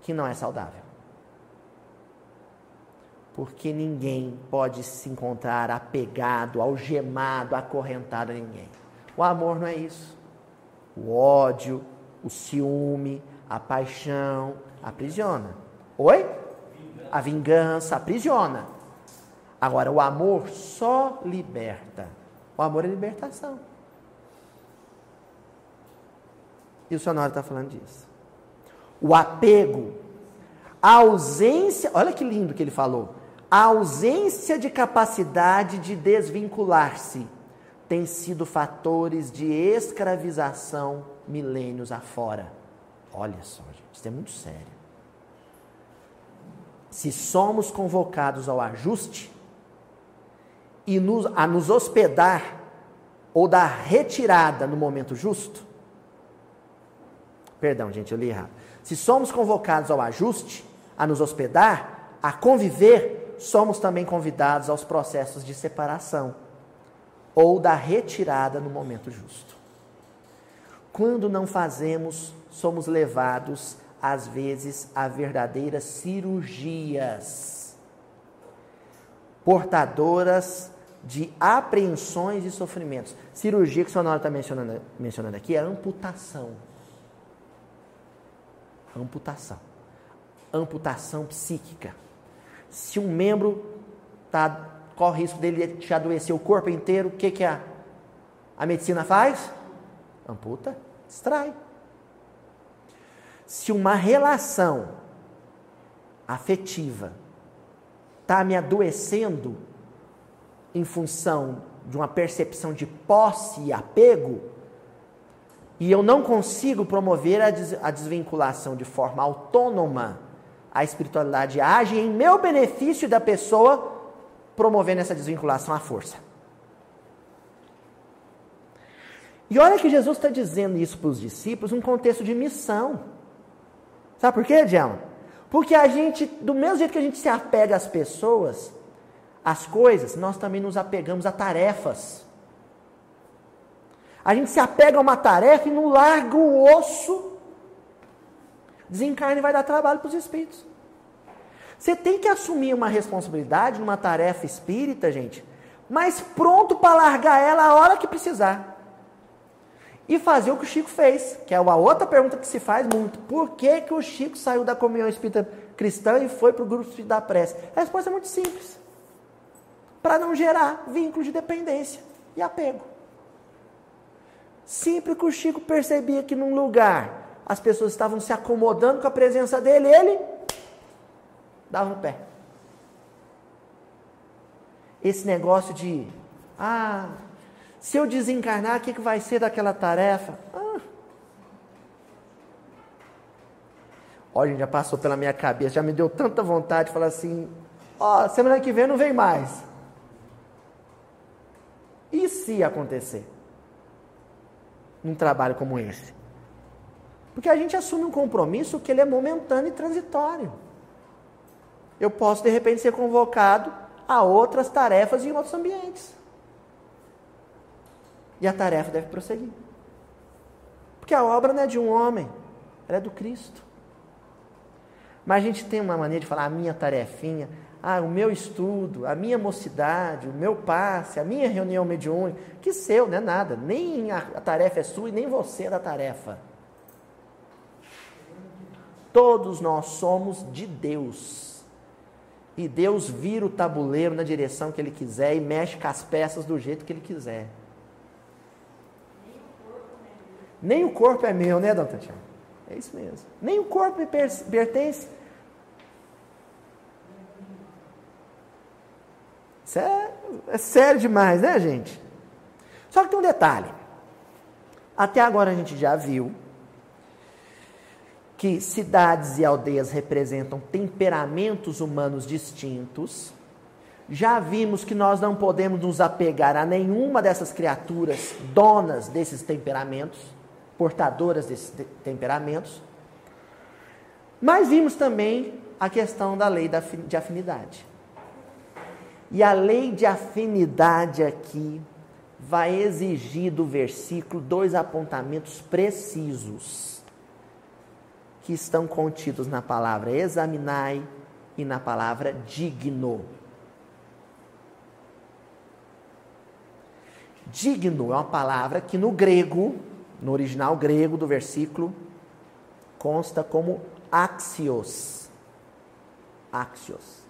que não é saudável porque ninguém pode se encontrar apegado, algemado, acorrentado a ninguém. O amor não é isso. O ódio, o ciúme, a paixão aprisiona. Oi? A vingança aprisiona. Agora, o amor só liberta. O amor é libertação. E o Sonoro está falando disso. O apego, a ausência. Olha que lindo que ele falou a ausência de capacidade de desvincular-se tem sido fatores de escravização milênios afora. Olha só, gente, isso é muito sério. Se somos convocados ao ajuste e nos, a nos hospedar ou da retirada no momento justo, perdão, gente, eu li errado. Se somos convocados ao ajuste, a nos hospedar, a conviver somos também convidados aos processos de separação ou da retirada no momento justo. Quando não fazemos, somos levados, às vezes, a verdadeiras cirurgias, portadoras de apreensões e sofrimentos. Cirurgia que o senhor está mencionando, mencionando aqui é amputação. Amputação. Amputação psíquica se um membro tá, corre risco dele te adoecer o corpo inteiro, o que, que a, a medicina faz? Amputa, extrai. Se uma relação afetiva está me adoecendo em função de uma percepção de posse e apego, e eu não consigo promover a, des a desvinculação de forma autônoma, a espiritualidade age em meu benefício da pessoa, promovendo essa desvinculação à força. E olha que Jesus está dizendo isso para os discípulos num contexto de missão. Sabe por quê, Diana? Porque a gente, do mesmo jeito que a gente se apega às pessoas, às coisas, nós também nos apegamos a tarefas. A gente se apega a uma tarefa e não larga o osso Desencarne vai dar trabalho para os espíritos. Você tem que assumir uma responsabilidade numa tarefa espírita, gente, mas pronto para largar ela a hora que precisar. E fazer o que o Chico fez, que é uma outra pergunta que se faz muito. Por que, que o Chico saiu da comunhão espírita cristã e foi para o grupo da prece? A resposta é muito simples. Para não gerar vínculo de dependência e apego. Sempre que o Chico percebia que num lugar as pessoas estavam se acomodando com a presença dele, ele dava no pé. Esse negócio de, ah, se eu desencarnar, o que, que vai ser daquela tarefa? Ah. Olha, já passou pela minha cabeça, já me deu tanta vontade de falar assim: ó, oh, semana que vem não vem mais. E se acontecer? Num trabalho como esse? Porque a gente assume um compromisso que ele é momentâneo e transitório. Eu posso, de repente, ser convocado a outras tarefas em outros ambientes. E a tarefa deve prosseguir. Porque a obra não é de um homem, ela é do Cristo. Mas a gente tem uma maneira de falar a minha tarefinha, ah, o meu estudo, a minha mocidade, o meu passe, a minha reunião mediúnica, que seu, não é nada. Nem a, tarefa é sua e nem você é da tarefa. Todos nós somos de Deus. E Deus vira o tabuleiro na direção que Ele quiser e mexe com as peças do jeito que Ele quiser. Nem o corpo é meu, né, Dona Tatiana? É isso mesmo. Nem o corpo me pertence. Isso é, é sério demais, né, gente? Só que tem um detalhe. Até agora a gente já viu que cidades e aldeias representam temperamentos humanos distintos. Já vimos que nós não podemos nos apegar a nenhuma dessas criaturas donas desses temperamentos, portadoras desses temperamentos. Mas vimos também a questão da lei de afinidade. E a lei de afinidade aqui vai exigir do versículo dois apontamentos precisos que estão contidos na palavra examinai e na palavra digno. Digno é uma palavra que no grego, no original grego do versículo, consta como axios. Axios.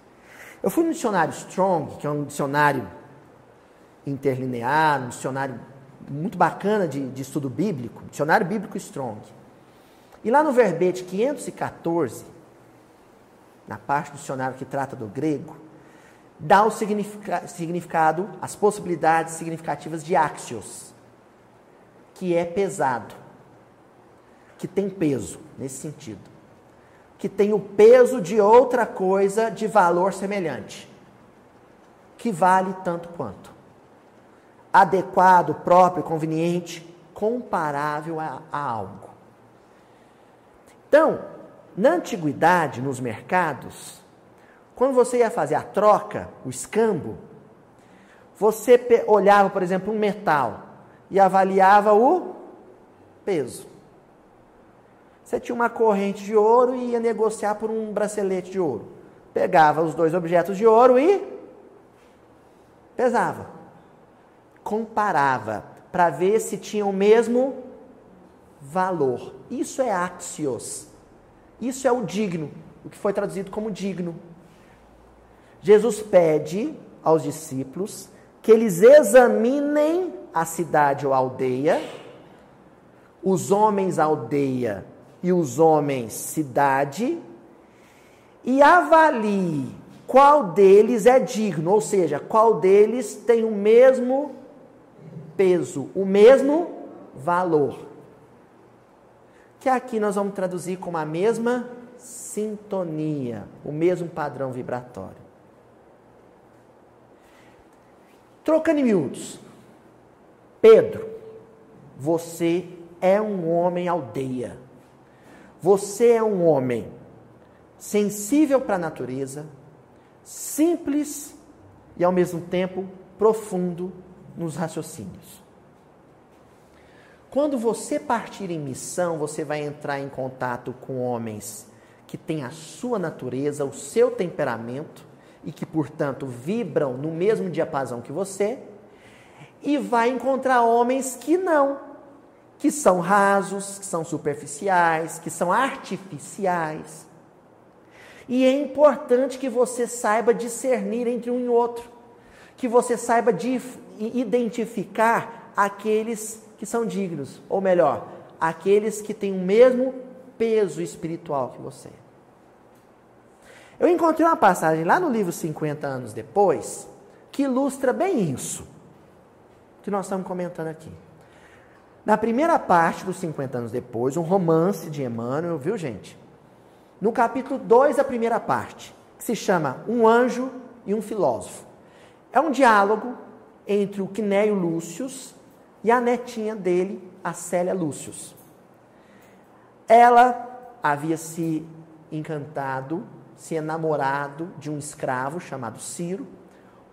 Eu fui no dicionário Strong, que é um dicionário interlinear, um dicionário muito bacana de, de estudo bíblico, dicionário bíblico Strong. E lá no verbete 514, na parte do dicionário que trata do grego, dá o significa, significado, as possibilidades significativas de axios, que é pesado, que tem peso nesse sentido que tem o peso de outra coisa de valor semelhante, que vale tanto quanto. Adequado, próprio, conveniente, comparável a, a algo. Então, na antiguidade, nos mercados, quando você ia fazer a troca, o escambo, você olhava, por exemplo, um metal e avaliava o peso. Você tinha uma corrente de ouro e ia negociar por um bracelete de ouro. Pegava os dois objetos de ouro e pesava. Comparava para ver se tinham o mesmo valor. Isso é axios. Isso é o digno, o que foi traduzido como digno. Jesus pede aos discípulos que eles examinem a cidade ou aldeia, os homens aldeia e os homens cidade, e avalie qual deles é digno, ou seja, qual deles tem o mesmo peso, o mesmo valor. Que aqui nós vamos traduzir como a mesma sintonia, o mesmo padrão vibratório. Trocando em miúdos. Pedro, você é um homem aldeia. Você é um homem sensível para a natureza, simples e ao mesmo tempo profundo nos raciocínios. Quando você partir em missão, você vai entrar em contato com homens que têm a sua natureza, o seu temperamento e que, portanto, vibram no mesmo diapasão que você, e vai encontrar homens que não, que são rasos, que são superficiais, que são artificiais. E é importante que você saiba discernir entre um e outro, que você saiba identificar aqueles que são dignos, ou melhor, aqueles que têm o mesmo peso espiritual que você. Eu encontrei uma passagem lá no livro 50 anos depois que ilustra bem isso que nós estamos comentando aqui. Na primeira parte dos 50 anos depois, um romance de Emmanuel, viu gente? No capítulo 2, a primeira parte, que se chama Um Anjo e um Filósofo. É um diálogo entre o Quinéio Lúcius e a netinha dele, a Célia Lúcius. Ela havia se encantado, se enamorado de um escravo chamado Ciro.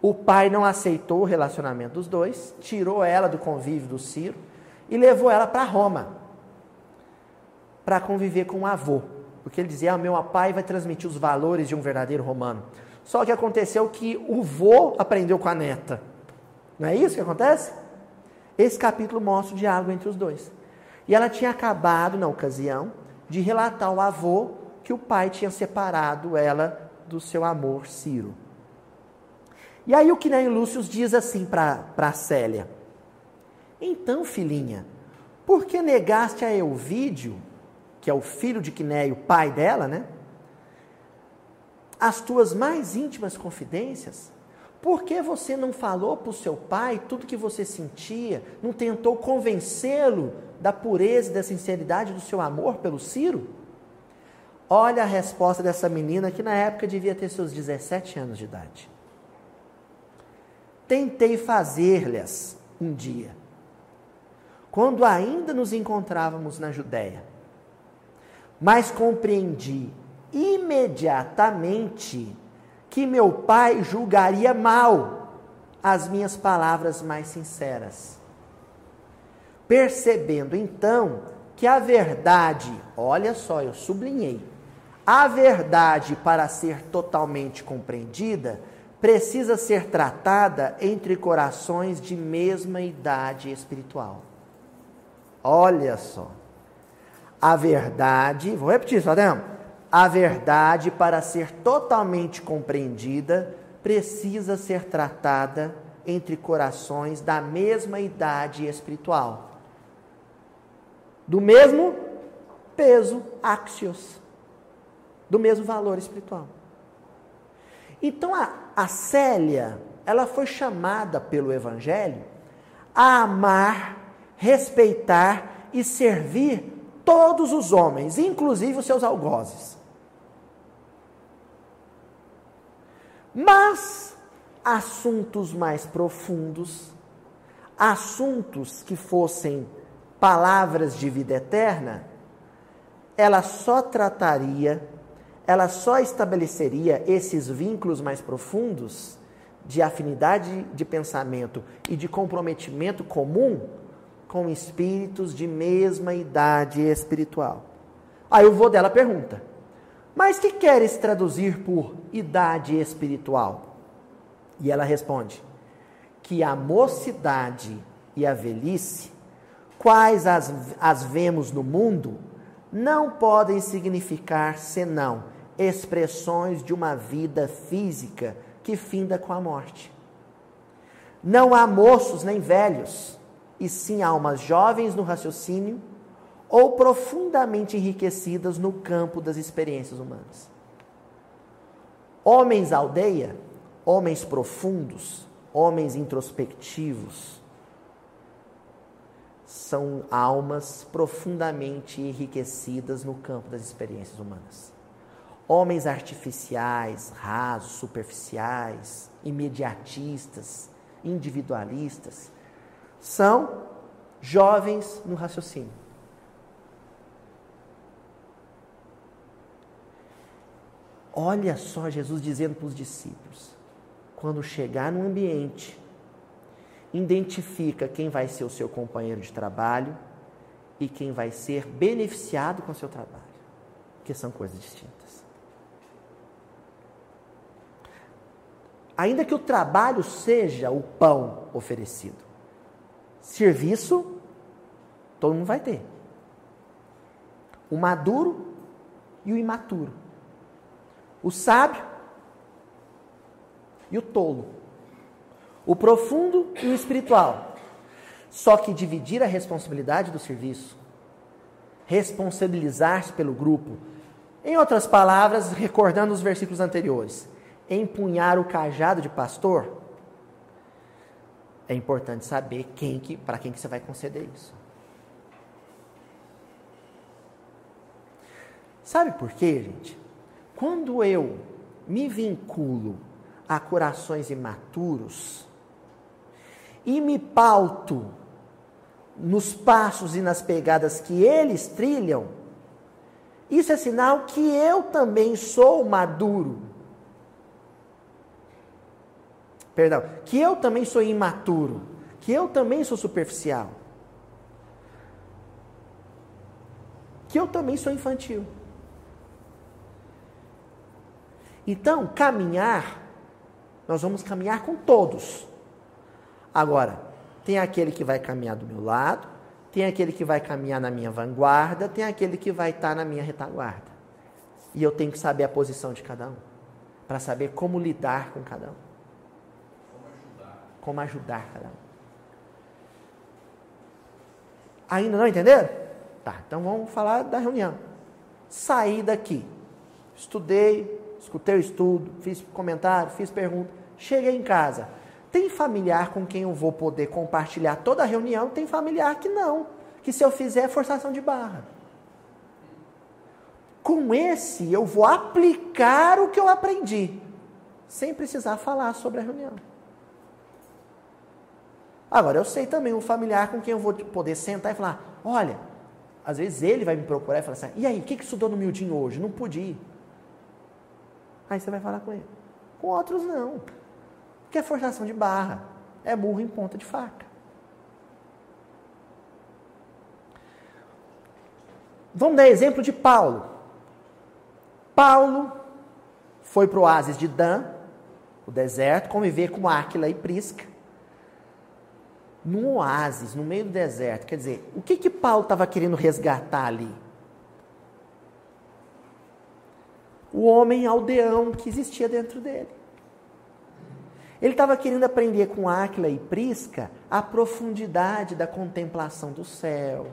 O pai não aceitou o relacionamento dos dois, tirou ela do convívio do Ciro e levou ela para Roma para conviver com o avô. Porque ele dizia: ah, meu pai vai transmitir os valores de um verdadeiro romano. Só que aconteceu que o vô aprendeu com a neta. Não é isso que acontece? Esse capítulo mostra o diálogo entre os dois. E ela tinha acabado, na ocasião, de relatar ao avô que o pai tinha separado ela do seu amor Ciro. E aí o Quinéio Lúcio diz assim para Célia: Então, filhinha, por que negaste a Euvídio, que é o filho de Quinéio, pai dela, né? As tuas mais íntimas confidências? Por que você não falou para o seu pai tudo que você sentia? Não tentou convencê-lo da pureza e da sinceridade do seu amor pelo Ciro? Olha a resposta dessa menina que na época devia ter seus 17 anos de idade. Tentei fazer-lhes um dia, quando ainda nos encontrávamos na Judéia, mas compreendi imediatamente que meu pai julgaria mal as minhas palavras mais sinceras. Percebendo então que a verdade, olha só, eu sublinhei, a verdade para ser totalmente compreendida precisa ser tratada entre corações de mesma idade espiritual. Olha só. A verdade, vou repetir, só tempo a verdade, para ser totalmente compreendida, precisa ser tratada entre corações da mesma idade espiritual. Do mesmo peso, axios. Do mesmo valor espiritual. Então a, a Célia, ela foi chamada pelo Evangelho a amar, respeitar e servir todos os homens, inclusive os seus algozes. Mas assuntos mais profundos, assuntos que fossem palavras de vida eterna, ela só trataria, ela só estabeleceria esses vínculos mais profundos de afinidade de pensamento e de comprometimento comum com espíritos de mesma idade espiritual. Aí o vô dela pergunta: mas que queres traduzir por idade espiritual? E ela responde: que a mocidade e a velhice, quais as, as vemos no mundo, não podem significar senão expressões de uma vida física que finda com a morte. Não há moços nem velhos, e sim almas jovens no raciocínio ou profundamente enriquecidas no campo das experiências humanas. Homens aldeia, homens profundos, homens introspectivos, são almas profundamente enriquecidas no campo das experiências humanas. Homens artificiais, rasos, superficiais, imediatistas, individualistas, são jovens no raciocínio Olha só Jesus dizendo para os discípulos: quando chegar no ambiente, identifica quem vai ser o seu companheiro de trabalho e quem vai ser beneficiado com o seu trabalho, que são coisas distintas. Ainda que o trabalho seja o pão oferecido, serviço, todo mundo vai ter. O maduro e o imaturo o sábio e o tolo, o profundo e o espiritual. Só que dividir a responsabilidade do serviço, responsabilizar-se pelo grupo, em outras palavras, recordando os versículos anteriores, empunhar o cajado de pastor, é importante saber quem que, para quem que você vai conceder isso. Sabe por quê, gente? Quando eu me vinculo a corações imaturos e me pauto nos passos e nas pegadas que eles trilham, Isso é sinal que eu também sou maduro. Perdão, que eu também sou imaturo, que eu também sou superficial. Que eu também sou infantil. Então, caminhar, nós vamos caminhar com todos. Agora, tem aquele que vai caminhar do meu lado, tem aquele que vai caminhar na minha vanguarda, tem aquele que vai estar na minha retaguarda. E eu tenho que saber a posição de cada um, para saber como lidar com cada um. Como ajudar. Cada um. Ainda não entenderam? Tá, então vamos falar da reunião. Saí daqui, estudei, escutei o estudo, fiz comentário, fiz pergunta, cheguei em casa. Tem familiar com quem eu vou poder compartilhar toda a reunião, tem familiar que não, que se eu fizer é forçação de barra. Com esse eu vou aplicar o que eu aprendi, sem precisar falar sobre a reunião. Agora, eu sei também um familiar com quem eu vou poder sentar e falar: olha, às vezes ele vai me procurar e falar assim: e aí, o que, que estudou no miudinho hoje? Não pude ir. Aí você vai falar com ele. Com outros, não. Porque é forçação de barra. É burro em ponta de faca. Vamos dar exemplo de Paulo. Paulo foi para o oásis de Dan, o deserto, conviver com Áquila e Prisca. Num oásis, no meio do deserto. Quer dizer, o que, que Paulo estava querendo resgatar ali? O homem aldeão que existia dentro dele. Ele estava querendo aprender com Áquila e Prisca a profundidade da contemplação do céu,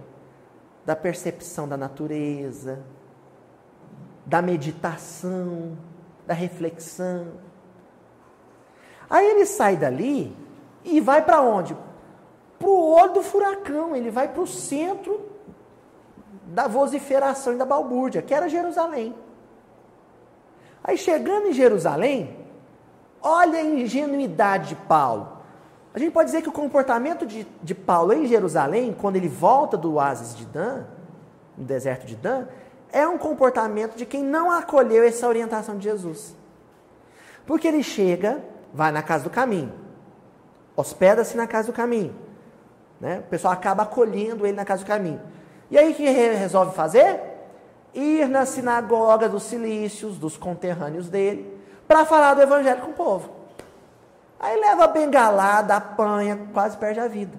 da percepção da natureza, da meditação, da reflexão. Aí ele sai dali e vai para onde? Para o olho do furacão, ele vai para o centro da vociferação e da balbúrdia, que era Jerusalém. Aí chegando em Jerusalém, Olha a ingenuidade de Paulo. A gente pode dizer que o comportamento de, de Paulo em Jerusalém, quando ele volta do oásis de Dan, no deserto de Dan, é um comportamento de quem não acolheu essa orientação de Jesus. Porque ele chega, vai na casa do caminho, hospeda-se na casa do caminho. Né? O pessoal acaba acolhendo ele na casa do caminho. E aí o que resolve fazer? Ir na sinagoga dos cilícios, dos conterrâneos dele, para falar do evangelho com o povo. Aí leva a bengalada, apanha, quase perde a vida.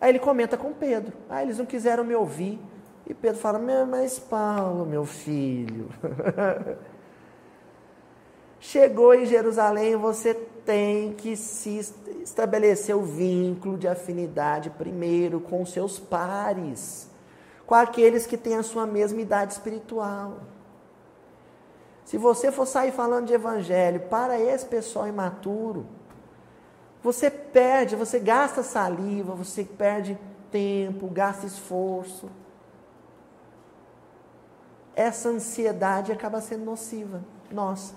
Aí ele comenta com Pedro. Ah, eles não quiseram me ouvir. E Pedro fala: Mas Paulo, meu filho. Chegou em Jerusalém, você tem que se estabelecer o vínculo de afinidade primeiro com seus pares, com aqueles que têm a sua mesma idade espiritual. Se você for sair falando de evangelho para esse pessoal imaturo, você perde, você gasta saliva, você perde tempo, gasta esforço. Essa ansiedade acaba sendo nociva. Nossa.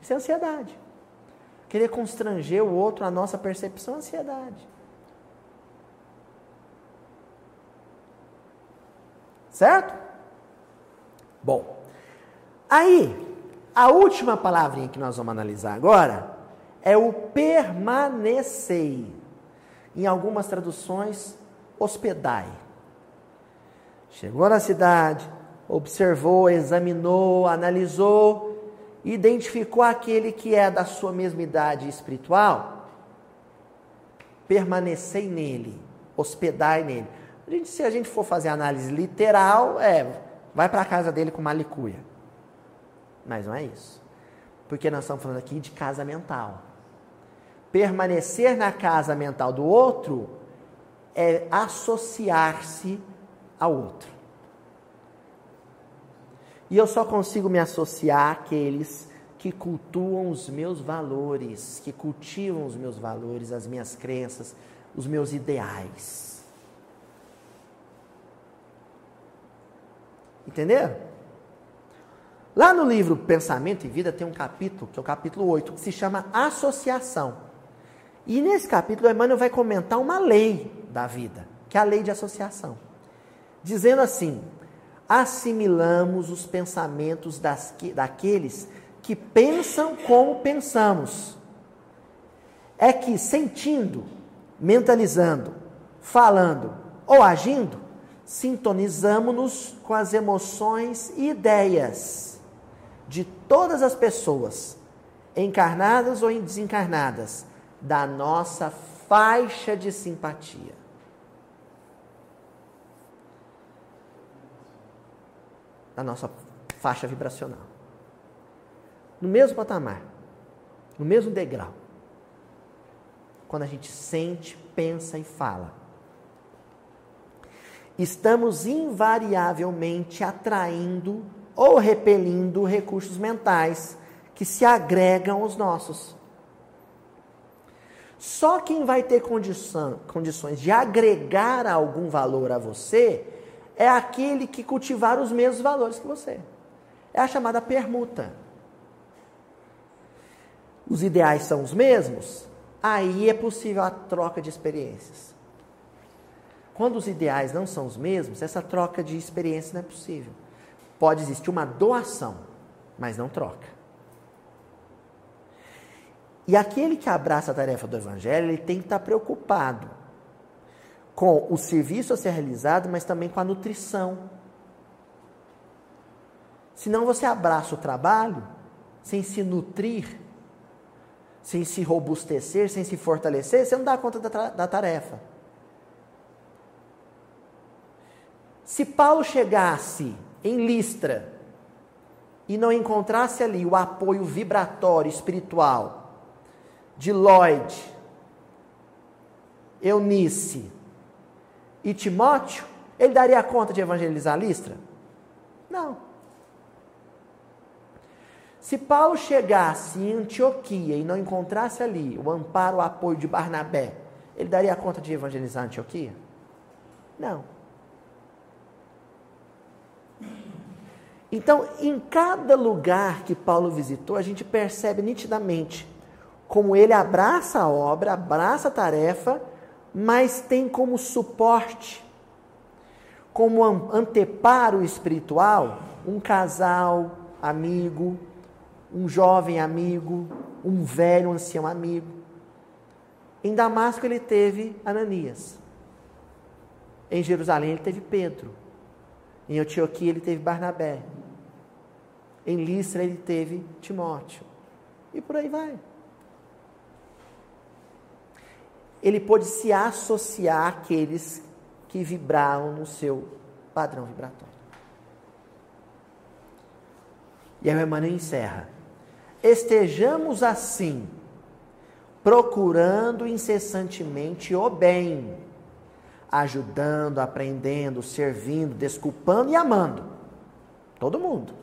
Isso é ansiedade. Querer constranger o outro, a nossa percepção, ansiedade. Certo? Bom. Aí, a última palavrinha que nós vamos analisar agora é o permanecei. Em algumas traduções, hospedai. Chegou na cidade, observou, examinou, analisou, identificou aquele que é da sua mesma idade espiritual, permanecei nele, hospedai nele. A gente, se a gente for fazer análise literal, é, vai para a casa dele com malicuia. Mas não é isso. Porque nós estamos falando aqui de casa mental. Permanecer na casa mental do outro é associar-se ao outro. E eu só consigo me associar àqueles que cultuam os meus valores, que cultivam os meus valores, as minhas crenças, os meus ideais. Entenderam? Lá no livro Pensamento e Vida tem um capítulo, que é o capítulo 8, que se chama Associação. E nesse capítulo, Emmanuel vai comentar uma lei da vida, que é a lei de associação. Dizendo assim: assimilamos os pensamentos das, daqueles que pensam como pensamos. É que sentindo, mentalizando, falando ou agindo, sintonizamos-nos com as emoções e ideias de todas as pessoas, encarnadas ou desencarnadas, da nossa faixa de simpatia. Da nossa faixa vibracional. No mesmo patamar, no mesmo degrau. Quando a gente sente, pensa e fala estamos invariavelmente atraindo ou repelindo recursos mentais que se agregam aos nossos. Só quem vai ter condição, condições de agregar algum valor a você é aquele que cultivar os mesmos valores que você. É a chamada permuta. Os ideais são os mesmos, aí é possível a troca de experiências. Quando os ideais não são os mesmos, essa troca de experiência não é possível. Pode existir uma doação, mas não troca. E aquele que abraça a tarefa do Evangelho, ele tem que estar preocupado com o serviço a ser realizado, mas também com a nutrição. Senão você abraça o trabalho sem se nutrir, sem se robustecer, sem se fortalecer, você não dá conta da, da tarefa. Se Paulo chegasse em Listra e não encontrasse ali o apoio vibratório espiritual de Lloyd, Eunice e Timóteo, ele daria conta de evangelizar Listra? Não. Se Paulo chegasse em Antioquia e não encontrasse ali o amparo, o apoio de Barnabé, ele daria conta de evangelizar Antioquia? Não. Então, em cada lugar que Paulo visitou, a gente percebe nitidamente como ele abraça a obra, abraça a tarefa, mas tem como suporte, como anteparo espiritual, um casal amigo, um jovem amigo, um velho ancião amigo. Em Damasco ele teve Ananias. Em Jerusalém ele teve Pedro. Em Antioquia ele teve Barnabé. Em Listra ele teve Timóteo. E por aí vai. Ele pôde se associar àqueles que vibravam no seu padrão vibratório. E aí o Emmanuel encerra. Estejamos assim, procurando incessantemente o bem, ajudando, aprendendo, servindo, desculpando e amando. Todo mundo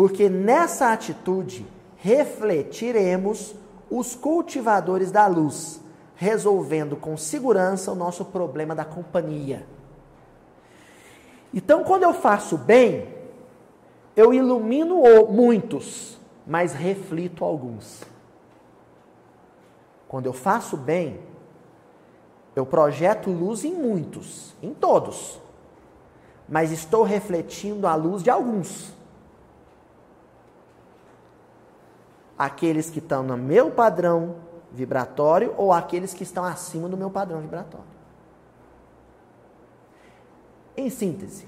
porque nessa atitude refletiremos os cultivadores da luz, resolvendo com segurança o nosso problema da companhia. Então, quando eu faço bem, eu ilumino muitos, mas reflito alguns. Quando eu faço bem, eu projeto luz em muitos, em todos, mas estou refletindo a luz de alguns. aqueles que estão no meu padrão vibratório ou aqueles que estão acima do meu padrão vibratório. Em síntese,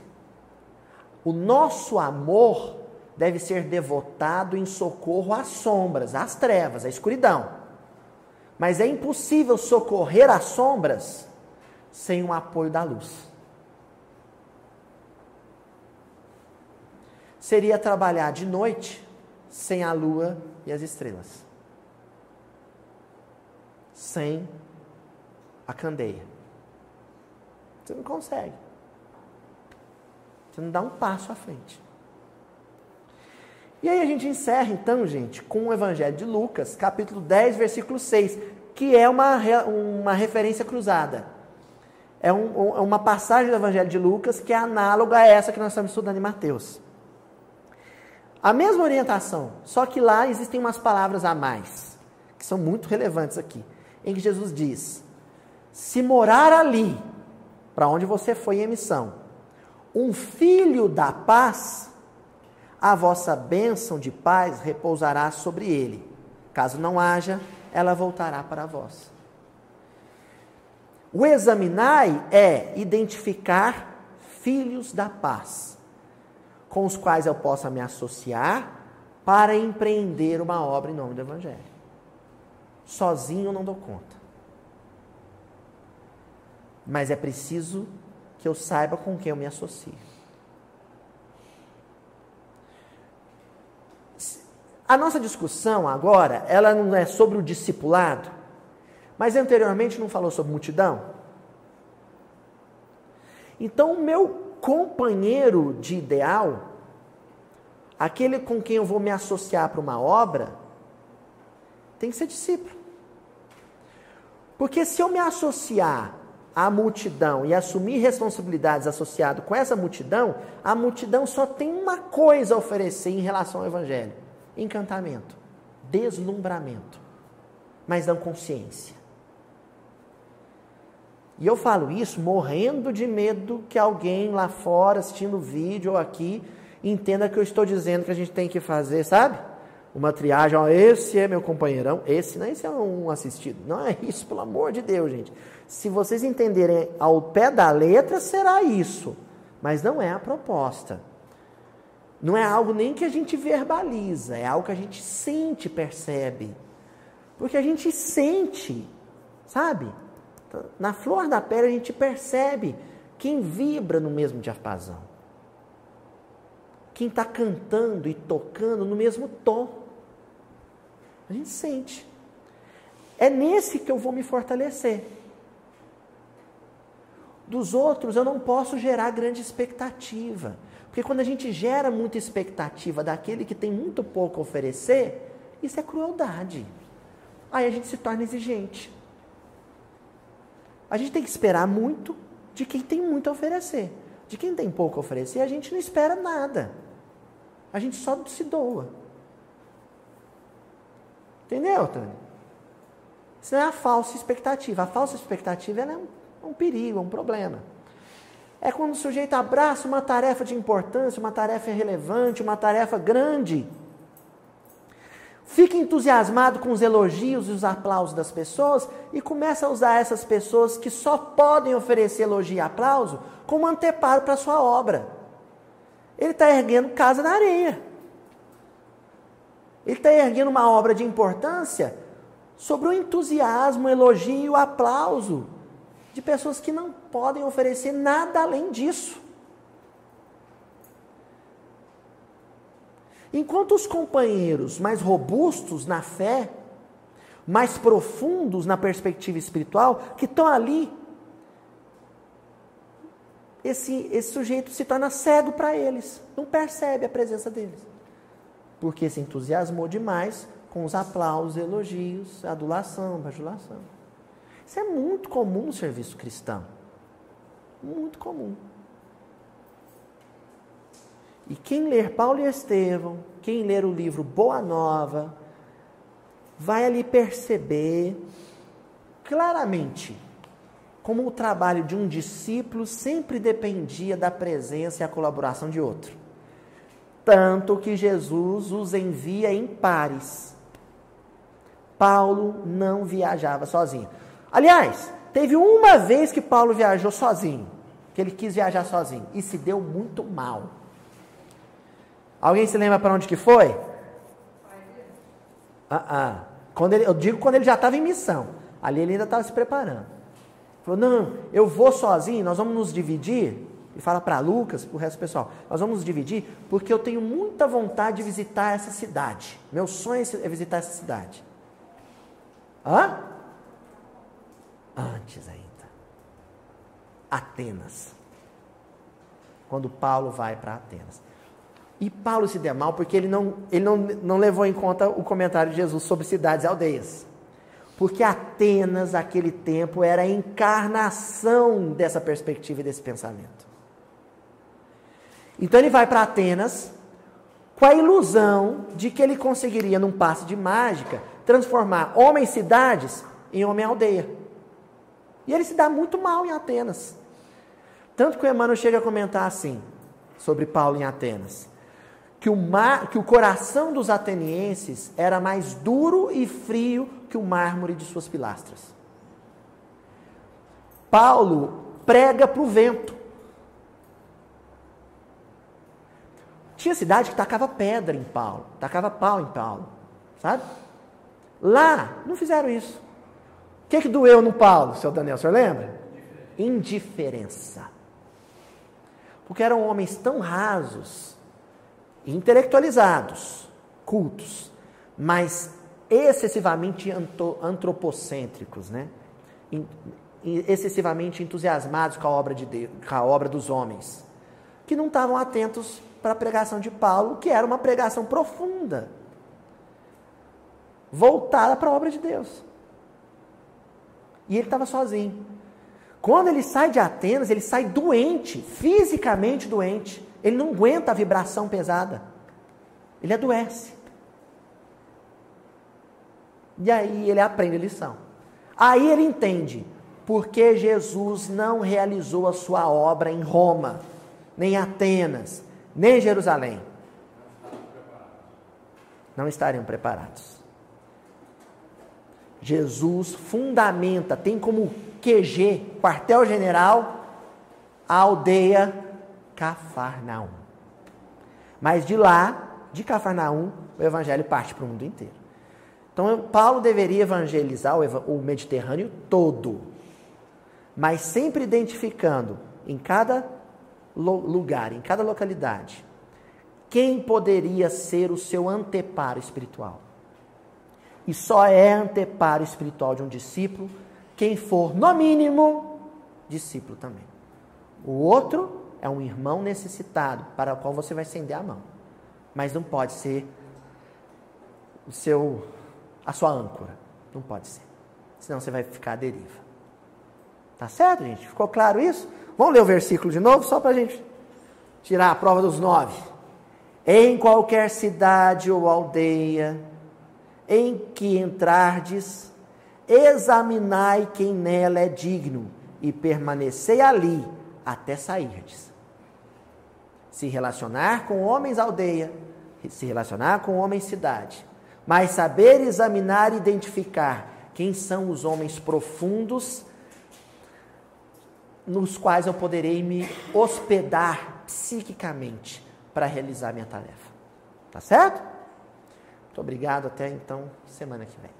o nosso amor deve ser devotado em socorro às sombras, às trevas, à escuridão. Mas é impossível socorrer as sombras sem o apoio da luz. Seria trabalhar de noite sem a lua e as estrelas. Sem a candeia. Você não consegue. Você não dá um passo à frente. E aí a gente encerra então, gente, com o Evangelho de Lucas, capítulo 10, versículo 6, que é uma, uma referência cruzada. É um, uma passagem do Evangelho de Lucas que é análoga a essa que nós estamos estudando em Mateus. A mesma orientação, só que lá existem umas palavras a mais, que são muito relevantes aqui, em que Jesus diz: se morar ali, para onde você foi em missão, um filho da paz, a vossa bênção de paz repousará sobre ele. Caso não haja, ela voltará para vós. O examinai é identificar filhos da paz, com os quais eu possa me associar para empreender uma obra em nome do Evangelho. Sozinho eu não dou conta. Mas é preciso que eu saiba com quem eu me associo. A nossa discussão agora, ela não é sobre o discipulado, mas anteriormente não falou sobre multidão? Então, o meu companheiro de ideal, aquele com quem eu vou me associar para uma obra, tem que ser discípulo. Porque se eu me associar à multidão e assumir responsabilidades associadas com essa multidão, a multidão só tem uma coisa a oferecer em relação ao Evangelho: encantamento, deslumbramento, mas não consciência. E eu falo isso morrendo de medo que alguém lá fora, assistindo o vídeo ou aqui, entenda que eu estou dizendo que a gente tem que fazer, sabe? Uma triagem, ó, esse é meu companheirão, esse não, esse é um assistido. Não é isso, pelo amor de Deus, gente. Se vocês entenderem ao pé da letra, será isso. Mas não é a proposta. Não é algo nem que a gente verbaliza, é algo que a gente sente, percebe. Porque a gente sente, sabe? Na flor da pele a gente percebe quem vibra no mesmo diapasão. Quem está cantando e tocando no mesmo tom. A gente sente. É nesse que eu vou me fortalecer. Dos outros eu não posso gerar grande expectativa. Porque quando a gente gera muita expectativa daquele que tem muito pouco a oferecer, isso é crueldade. Aí a gente se torna exigente. A gente tem que esperar muito de quem tem muito a oferecer. De quem tem pouco a oferecer, a gente não espera nada. A gente só se doa. Entendeu, Tânia? Isso é a falsa expectativa. A falsa expectativa é um, um perigo, é um problema. É quando o sujeito abraça uma tarefa de importância, uma tarefa relevante, uma tarefa grande fica entusiasmado com os elogios e os aplausos das pessoas e começa a usar essas pessoas que só podem oferecer elogio e aplauso como anteparo para a sua obra. Ele está erguendo casa na areia. Ele está erguendo uma obra de importância sobre o entusiasmo, o elogio e o aplauso de pessoas que não podem oferecer nada além disso. Enquanto os companheiros mais robustos na fé, mais profundos na perspectiva espiritual, que estão ali, esse, esse sujeito se torna cego para eles, não percebe a presença deles, porque se entusiasmou demais com os aplausos, elogios, adulação, bajulação. Isso é muito comum no serviço cristão. Muito comum. E quem ler Paulo e Estevão, quem ler o livro Boa Nova, vai ali perceber claramente como o trabalho de um discípulo sempre dependia da presença e a colaboração de outro. Tanto que Jesus os envia em pares. Paulo não viajava sozinho. Aliás, teve uma vez que Paulo viajou sozinho, que ele quis viajar sozinho, e se deu muito mal. Alguém se lembra para onde que foi? Ah, ah. Quando ele, eu digo quando ele já estava em missão. Ali ele ainda estava se preparando. Falou, não, eu vou sozinho, nós vamos nos dividir. E fala para Lucas, para o resto do pessoal, nós vamos dividir porque eu tenho muita vontade de visitar essa cidade. Meu sonho é visitar essa cidade. Hã? Antes ainda. Atenas. Quando Paulo vai para Atenas. E Paulo se deu mal porque ele não, ele não, não levou em conta o comentário de Jesus sobre cidades e aldeias. Porque Atenas, naquele tempo, era a encarnação dessa perspectiva e desse pensamento. Então ele vai para Atenas com a ilusão de que ele conseguiria, num passe de mágica, transformar homens cidades em homem aldeia. E ele se dá muito mal em Atenas. Tanto que o Emmanuel chega a comentar assim, sobre Paulo em Atenas, que o, mar, que o coração dos atenienses era mais duro e frio que o mármore de suas pilastras. Paulo prega para o vento. Tinha cidade que tacava pedra em Paulo, tacava pau em Paulo, sabe? Lá, não fizeram isso. O que, que doeu no Paulo, seu Daniel, o senhor lembra? Indiferença. Porque eram homens tão rasos, intelectualizados, cultos, mas excessivamente antropocêntricos, né? excessivamente entusiasmados com a obra de Deus, com a obra dos homens, que não estavam atentos para a pregação de Paulo, que era uma pregação profunda, voltada para a obra de Deus. E ele estava sozinho. Quando ele sai de Atenas, ele sai doente, fisicamente doente. Ele não aguenta a vibração pesada. Ele adoece. E aí ele aprende a lição. Aí ele entende porque Jesus não realizou a sua obra em Roma, nem Atenas, nem Jerusalém. Não estariam preparados. Jesus fundamenta, tem como QG, quartel-general, a aldeia Cafarnaum. Mas de lá, de Cafarnaum, o evangelho parte para o mundo inteiro. Então, Paulo deveria evangelizar o Mediterrâneo todo, mas sempre identificando em cada lugar, em cada localidade, quem poderia ser o seu anteparo espiritual. E só é anteparo espiritual de um discípulo quem for, no mínimo, discípulo também. O outro é um irmão necessitado para o qual você vai estender a mão. Mas não pode ser o seu a sua âncora. Não pode ser. Senão você vai ficar à deriva. Tá certo, gente? Ficou claro isso? Vamos ler o versículo de novo, só para a gente tirar a prova dos nove. Em qualquer cidade ou aldeia em que entrardes, examinai quem nela é digno e permanecei ali até sairdes. Se relacionar com homens aldeia, se relacionar com homens cidade, mas saber examinar e identificar quem são os homens profundos nos quais eu poderei me hospedar psiquicamente para realizar minha tarefa. Tá certo? Muito obrigado. Até então, semana que vem.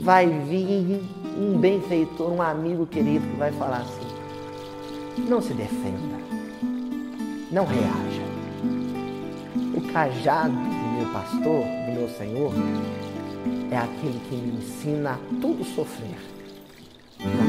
Vai vir um benfeitor, um amigo querido que vai falar assim: não se defenda, não reaja. O cajado do meu pastor, do meu Senhor, é aquele que me ensina a tudo sofrer 是吧